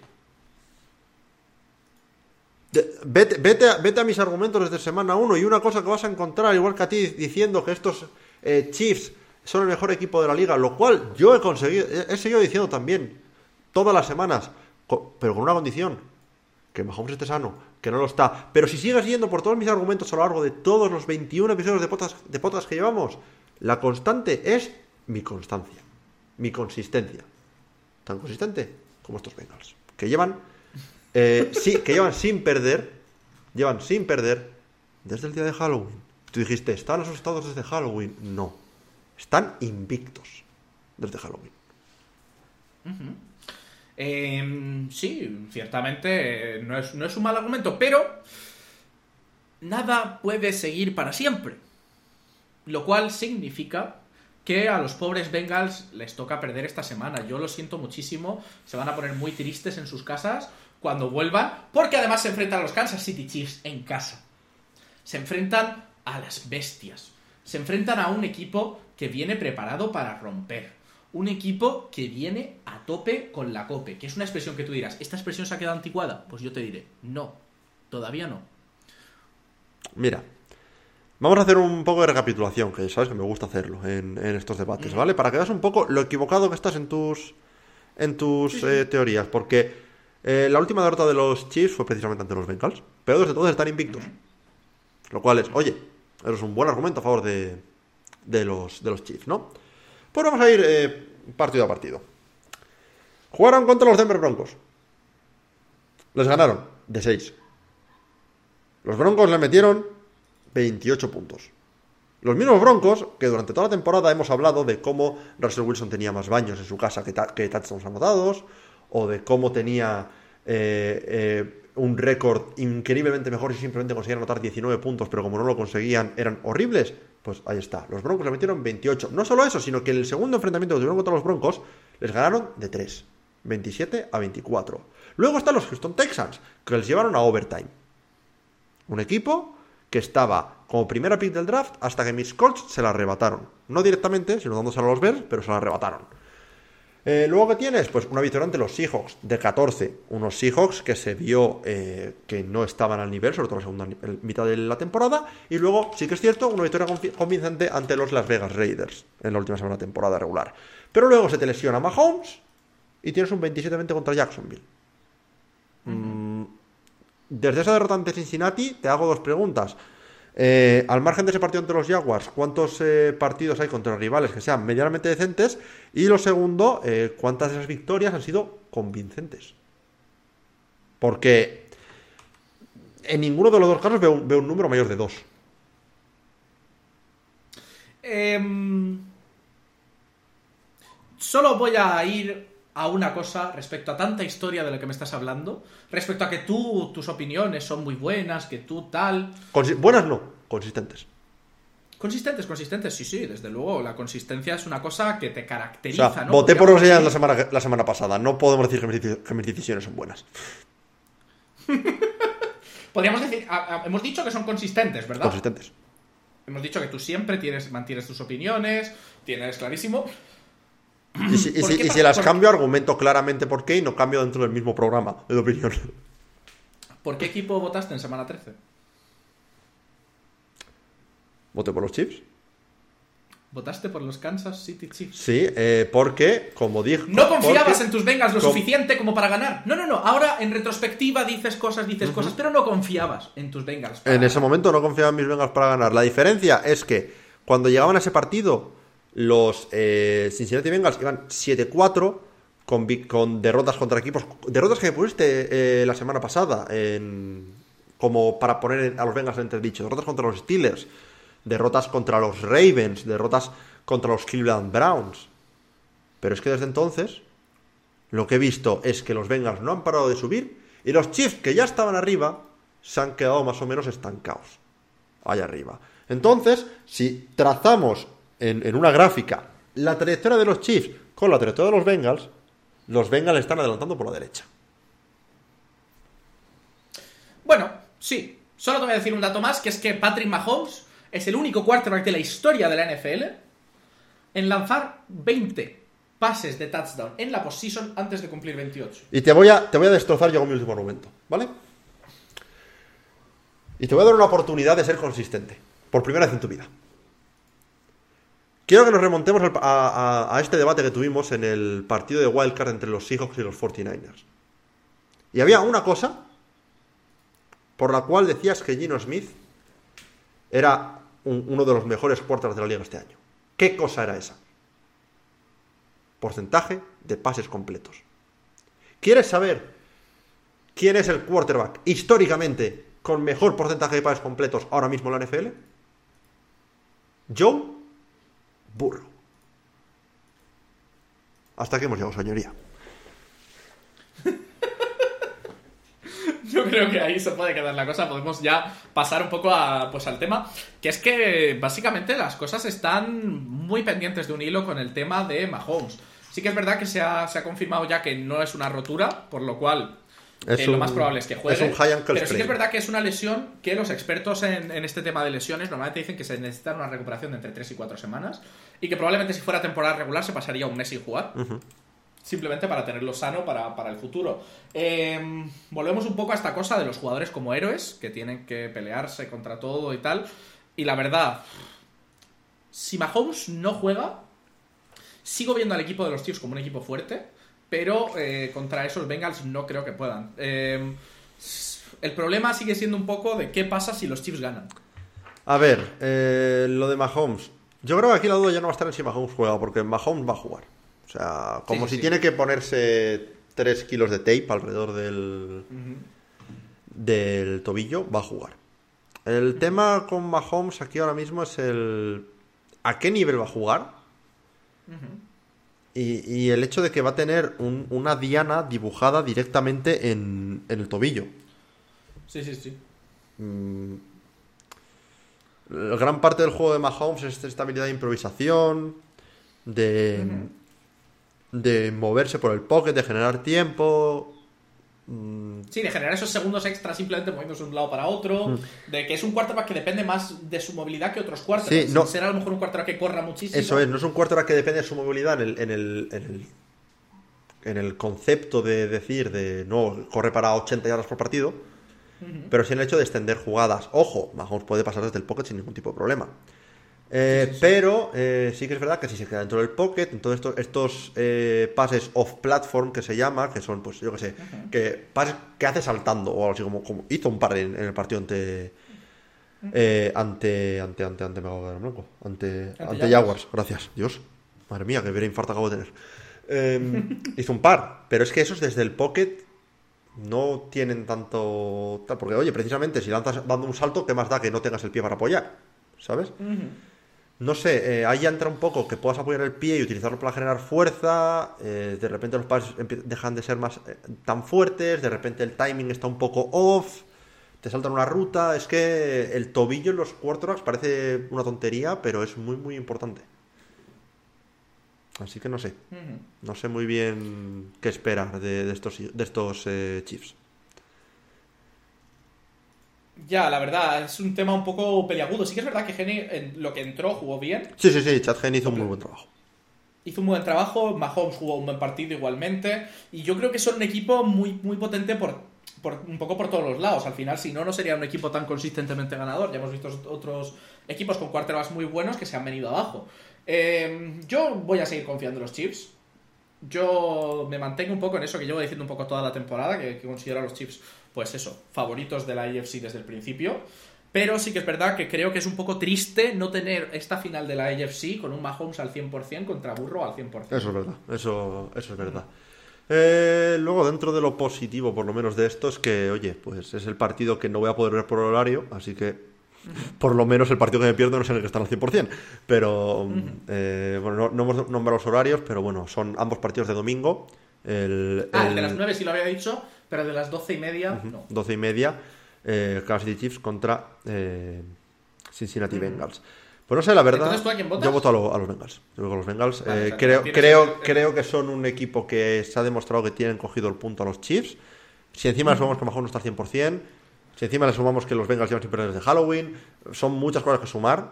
Vete, vete, a, vete a mis argumentos desde semana 1 y una cosa que vas a encontrar, igual que a ti, diciendo que estos eh, Chiefs son el mejor equipo de la liga, lo cual yo he conseguido, he, he seguido diciendo también todas las semanas, pero con una condición, que Mahomes esté sano, que no lo está. Pero si sigues yendo por todos mis argumentos a lo largo de todos los 21 episodios de podcast, de podcast que llevamos, la constante es mi constancia, mi consistencia. Tan consistente como estos Bengals, que llevan, eh, sí, que llevan sin perder, llevan sin perder desde el día de Halloween. Tú dijiste, ¿están asustados desde Halloween? No, están invictos desde Halloween. Eh, sí, ciertamente eh, no es, no es un mal argumento, pero nada puede seguir para siempre. Lo cual significa que a los pobres Bengals les toca perder esta semana. Yo lo siento muchísimo. Se van a poner muy tristes en sus casas cuando vuelvan, porque además se enfrentan a los Kansas City Chiefs en casa. Se enfrentan a las bestias. Se enfrentan a un equipo que viene preparado para romper. Un equipo que viene a tope con la cope. Que es una expresión que tú dirás, ¿esta expresión se ha quedado anticuada? Pues yo te diré, no, todavía no. Mira, Vamos a hacer un poco de recapitulación, que sabes que me gusta hacerlo en, en estos debates, ¿vale? Para que veas un poco lo equivocado que estás en tus, en tus eh, teorías, porque eh, la última derrota de los Chiefs fue precisamente ante los Bengals, pero desde entonces están invictos. Lo cual es, oye, eso es un buen argumento a favor de, de, los, de los Chiefs, ¿no? Pues vamos a ir eh, partido a partido. Jugaron contra los Denver Broncos. Les ganaron de 6. Los Broncos le metieron 28 puntos. Los mismos Broncos, que durante toda la temporada hemos hablado de cómo Russell Wilson tenía más baños en su casa que, que touchdowns anotados, o de cómo tenía eh, eh, un récord increíblemente mejor y simplemente conseguían anotar 19 puntos, pero como no lo conseguían eran horribles, pues ahí está. Los Broncos le metieron 28. No solo eso, sino que en el segundo enfrentamiento que tuvieron contra los Broncos les ganaron de 3. 27 a 24. Luego están los Houston Texans, que les llevaron a overtime. Un equipo que estaba como primera pick del draft hasta que mis Colts se la arrebataron. No directamente, sino dándose a los Bears, pero se la arrebataron. Eh, luego que tienes, pues una victoria ante los Seahawks de 14. Unos Seahawks que se vio eh, que no estaban al nivel, sobre todo en la segunda mitad de la temporada. Y luego, sí que es cierto, una victoria convincente ante los Las Vegas Raiders en la última semana de temporada regular. Pero luego se te lesiona Mahomes y tienes un 27-20 contra Jacksonville. Mm, desde esa derrota ante Cincinnati, te hago dos preguntas. Eh, al margen de ese partido entre los Jaguars, ¿cuántos eh, partidos hay contra rivales que sean medianamente decentes? Y lo segundo, eh, ¿cuántas de esas victorias han sido convincentes? Porque en ninguno de los dos casos veo, un número mayor de dos. Em, solo voy a ir a una cosa respecto a tanta historia de la que me estás hablando, respecto a que tú, tus opiniones son muy buenas, que tú tal... buenas no, consistentes. Consistentes, consistentes, sí, sí, desde luego. La consistencia es una cosa que te caracteriza, ¿no? Voté por los la semana, la semana pasada. No podemos decir que mis, decisiones son buenas. Podríamos decir, hemos dicho que son consistentes, ¿verdad? Consistentes. Hemos dicho que tú siempre tienes, mantienes tus opiniones, tienes clarísimo. Y si, las cambio, argumento claramente por qué y no cambio dentro del mismo programa de opinión. ¿Por qué equipo votaste en semana 13? Voté por los Chiefs. ¿Votaste por los Kansas City Chiefs? Sí, eh, porque, como dijo. No confiabas en tus Bengals lo suficiente como para ganar. No, no, no. Ahora en retrospectiva dices cosas, dices cosas, pero no confiabas en tus Bengals. En ese momento no confiaba en mis Bengals para ganar. La diferencia es que cuando llegaban a ese partido los eh, Cincinnati Bengals iban 7-4 con, con, derrotas contra equipos. Derrotas que pusiste eh, la semana pasada como para poner a los Bengals en dicho. Derrotas contra los Steelers, derrotas contra los Ravens, derrotas contra los Cleveland Browns. Pero es que desde entonces lo que he visto es que los Bengals no han parado de subir y los Chiefs que ya estaban arriba se han quedado más o menos estancados allá arriba. Entonces, si trazamos en, una gráfica la trayectoria de los Chiefs con la trayectoria de los Bengals, los Bengals están adelantando por la derecha. Bueno, sí. Solo te voy a decir un dato más, que es que Patrick Mahomes es el único quarterback de la historia de la NFL en lanzar 20 pases de touchdown en la postseason antes de cumplir 28. Y te voy a, te voy a destrozar yo con mi último argumento, ¿vale? Y te voy a dar una oportunidad de ser consistente, por primera vez en tu vida. Quiero que nos remontemos a, este debate que tuvimos en el partido de Wildcard entre los Seahawks y los 49ers. Y había una cosa por la cual decías que Gino Smith era uno de los mejores quarterbacks de la liga este año. ¿Qué cosa era esa? Porcentaje de pases completos. ¿Quieres saber quién es el quarterback históricamente con mejor porcentaje de pases completos ahora mismo en la NFL? Joe burro. Hasta que hemos llegado, señoría. Yo creo que ahí se puede quedar la cosa. Podemos ya pasar un poco a, pues, al tema. Que es que básicamente las cosas están muy pendientes de un hilo con el tema de Mahomes. Sí que es verdad que se ha, se ha confirmado ya que no es una rotura, por lo cual eh, lo más probable es que juegue. pero sí que es verdad que es una lesión que los expertos en, este tema de lesiones normalmente dicen que se necesita una recuperación de entre 3 y 4 semanas y que probablemente si fuera temporada regular se pasaría un mes sin jugar. Simplemente para tenerlo sano para, el futuro. Em, volvemos un poco a esta cosa de los jugadores como héroes, que tienen que pelearse contra todo y tal. Y la verdad, si Mahomes no juega, sigo viendo al equipo de los Chiefs como un equipo fuerte, pero eh, contra esos Bengals no creo que puedan. Eh, el problema sigue siendo un poco de qué pasa si los Chiefs ganan. A ver, eh, lo de Mahomes. Yo creo que aquí la duda ya no va a estar en si Mahomes juega, porque Mahomes va a jugar. O sea, como Sí, si sí. tiene que ponerse 3 kilos de tape alrededor del, del tobillo, va a jugar. El tema con Mahomes aquí ahora mismo es el... ¿A qué nivel va a jugar? Y, y el hecho de que va a tener un- una diana dibujada directamente en, en el tobillo. Sí, sí, sí. Mm, gran parte del juego de Mahomes es esta habilidad de improvisación, de, de moverse por el pocket, de generar tiempo. Mm, Sí, de generar esos segundos extras simplemente moviéndose de un lado para otro. De que es un quarterback que depende más de su movilidad que otros quarterbacks. Sí, no. Sin ser a lo mejor un quarterback que corra muchísimo. Eso es, no es un quarterback que depende de su movilidad en el, en el, en el, en el concepto de decir de no corre para 80 yardas por partido, pero sí en el hecho de extender jugadas. Ojo, Mahomes puede pasar desde el pocket sin ningún tipo de problema. Eh. Pero eh, sí que es verdad que si se queda dentro del pocket, entonces estos, estos eh, pases off-platform que se llama, que son, pues yo que sé, que pases que hace saltando, o algo así como, como hizo un par en, en el partido ante. eh, ante, ante, ante, ante, me hago blanco. Ante, Ante ante, Jaguars. Jaguars. Gracias, Dios. Madre mía, que hubiera infarto acabo de tener. Eh, hizo un par, pero es que esos desde el pocket no tienen tanto. Porque, oye, precisamente si lanzas dando un salto, ¿qué más da que no tengas el pie para apoyar? ¿Sabes? No sé, eh, ahí entra un poco que puedas apoyar el pie y utilizarlo para generar fuerza. eh, de repente los pases dejan de ser más eh, tan fuertes. De repente el timing está un poco off. Te saltan una ruta. Es que el tobillo en los quarterbacks parece una tontería, pero es muy, muy importante. Así que no sé. No sé muy bien qué esperar de, de estos, de estos eh, Chiefs. Ya, la verdad, es un tema un poco peliagudo. Sí que es verdad que Gene, en lo que entró, jugó bien. Sí, sí, sí. Chad Henne hizo un muy buen trabajo. Hizo un buen trabajo. Mahomes jugó un buen partido igualmente. Y yo creo que son un equipo muy, muy potente por, por un poco por todos los lados. Al final, si no, no sería un equipo tan consistentemente ganador. Ya hemos visto otros equipos con quarterbacks muy buenos que se han venido abajo. Eh, yo voy a seguir confiando en los Chiefs. Yo me mantengo un poco en eso que llevo diciendo un poco toda la temporada, que, que considero a los Chiefs, pues eso, favoritos de la AFC desde el principio. Pero sí que es verdad que creo que es un poco triste no tener esta final de la AFC con un Mahomes al 100% contra Burro al 100%. Eso es verdad, eso, eso es verdad. Eh, luego, dentro de lo positivo, por lo menos de esto, es que, oye, pues es el partido que no voy a poder ver por horario, así que por lo menos el partido que me pierdo no es en el que están al 100%. Pero, eh, bueno, no, no hemos nombrado los horarios, pero bueno, son ambos partidos de domingo. El, Ah, el el de las 9 sí lo había dicho, pero de las 12 y media no. 12 y media, eh, Kansas City Chiefs contra eh, Cincinnati Bengals. Pues no sé, la verdad. Entonces, ¿tú a quién votas? Yo voto a, lo- a los Bengals. Yo voto a los Bengals. Vale, Eh, o sea, creo, creo, el- el- creo que son un equipo que se ha demostrado que tienen cogido el punto a los Chiefs. Si encima le sumamos que mejor no está al 100%, si encima le sumamos que los Bengals llevan sin perder desde Halloween, son muchas cosas que sumar.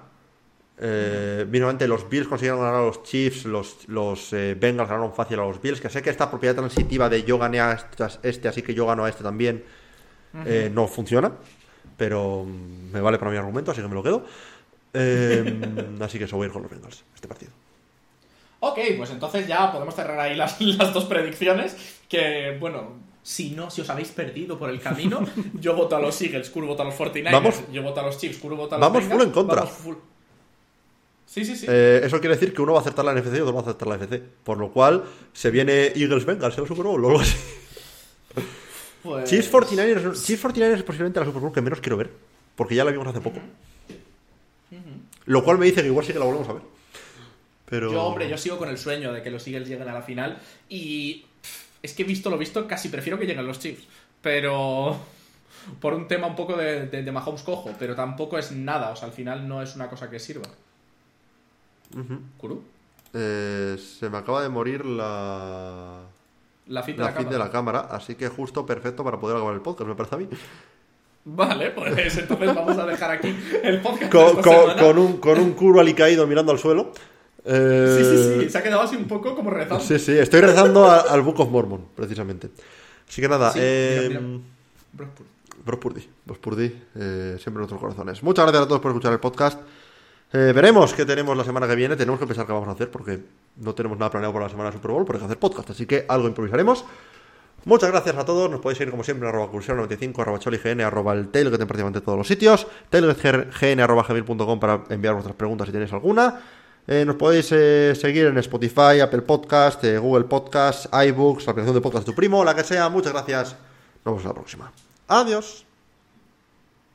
Eh, los Bills consiguieron ganar a los Chiefs, los, los eh, Bengals ganaron fácil a los Bills, que sé que esta propiedad transitiva de yo gané a este, así que yo gano a este también, eh, no funciona, pero mm, me vale para mi argumento, así que me lo quedo. Eh, así que eso voy a ir con los Bengals, este partido. Ok, pues entonces ya podemos cerrar ahí las, las dos predicciones. Que, bueno, si no, si os habéis perdido por el camino, yo voto a los Eagles, Kuro vota a los 49ers, Vamos- yo voto a los Chiefs, Kuro vota a los vamos Bengals, full en contra. vamos full. Sí, sí, sí. Eh, eso quiere decir que uno va a acertar la NFC y otro va a acertar la FC, por lo cual se viene Eagles Bengals en el Super Bowl o algo así. Pues- Chiefs 49ers, Chiefs 49ers es posiblemente la Super Bowl que menos quiero ver, porque ya la vimos hace poco. Lo cual me dice que igual sí que la volvemos a ver. Pero... Yo, hombre, yo sigo con el sueño de que los Eagles lleguen a la final. Y es que visto lo visto, casi prefiero que lleguen los Chiefs. Pero por un tema un poco de, de, de Mahomes cojo, pero tampoco es nada. O sea, al final no es una cosa que sirva. Eh, se me acaba de morir la... La fin de la cámara. de la cámara, así que justo perfecto para poder acabar el podcast, me parece a mí. Vale, pues entonces vamos a dejar aquí el podcast. de Con, esta con- semana. con un, con un alicaído mirando al suelo. Eh, Sí, sí, sí, se ha quedado así un poco como rezando. Sí, sí, estoy rezando a- al Book of Mormon, precisamente. Así que nada, Sí, eh, mira, mira. Brockpur. Bros Purdy, Bros Purdy, eh, siempre en nuestros corazones. Muchas gracias a todos por escuchar el podcast. Eh, veremos qué tenemos la semana que viene. Tenemos que pensar qué vamos a hacer porque no tenemos nada planeado para la semana de Super Bowl, pero hay que hacer podcast. Así que algo improvisaremos. Muchas gracias a todos. Nos podéis seguir como siempre en arroba cursión95, arroba cholign, arroba el tailgate en prácticamente todos los sitios. tailgategn arroba gmail.com para enviar vuestras preguntas si tenéis alguna. Eh, nos podéis eh, seguir en Spotify, Apple Podcast, Google Podcast, iBooks, la aplicación de podcast de tu primo, la que sea. Muchas gracias. Nos vemos la próxima. Adiós.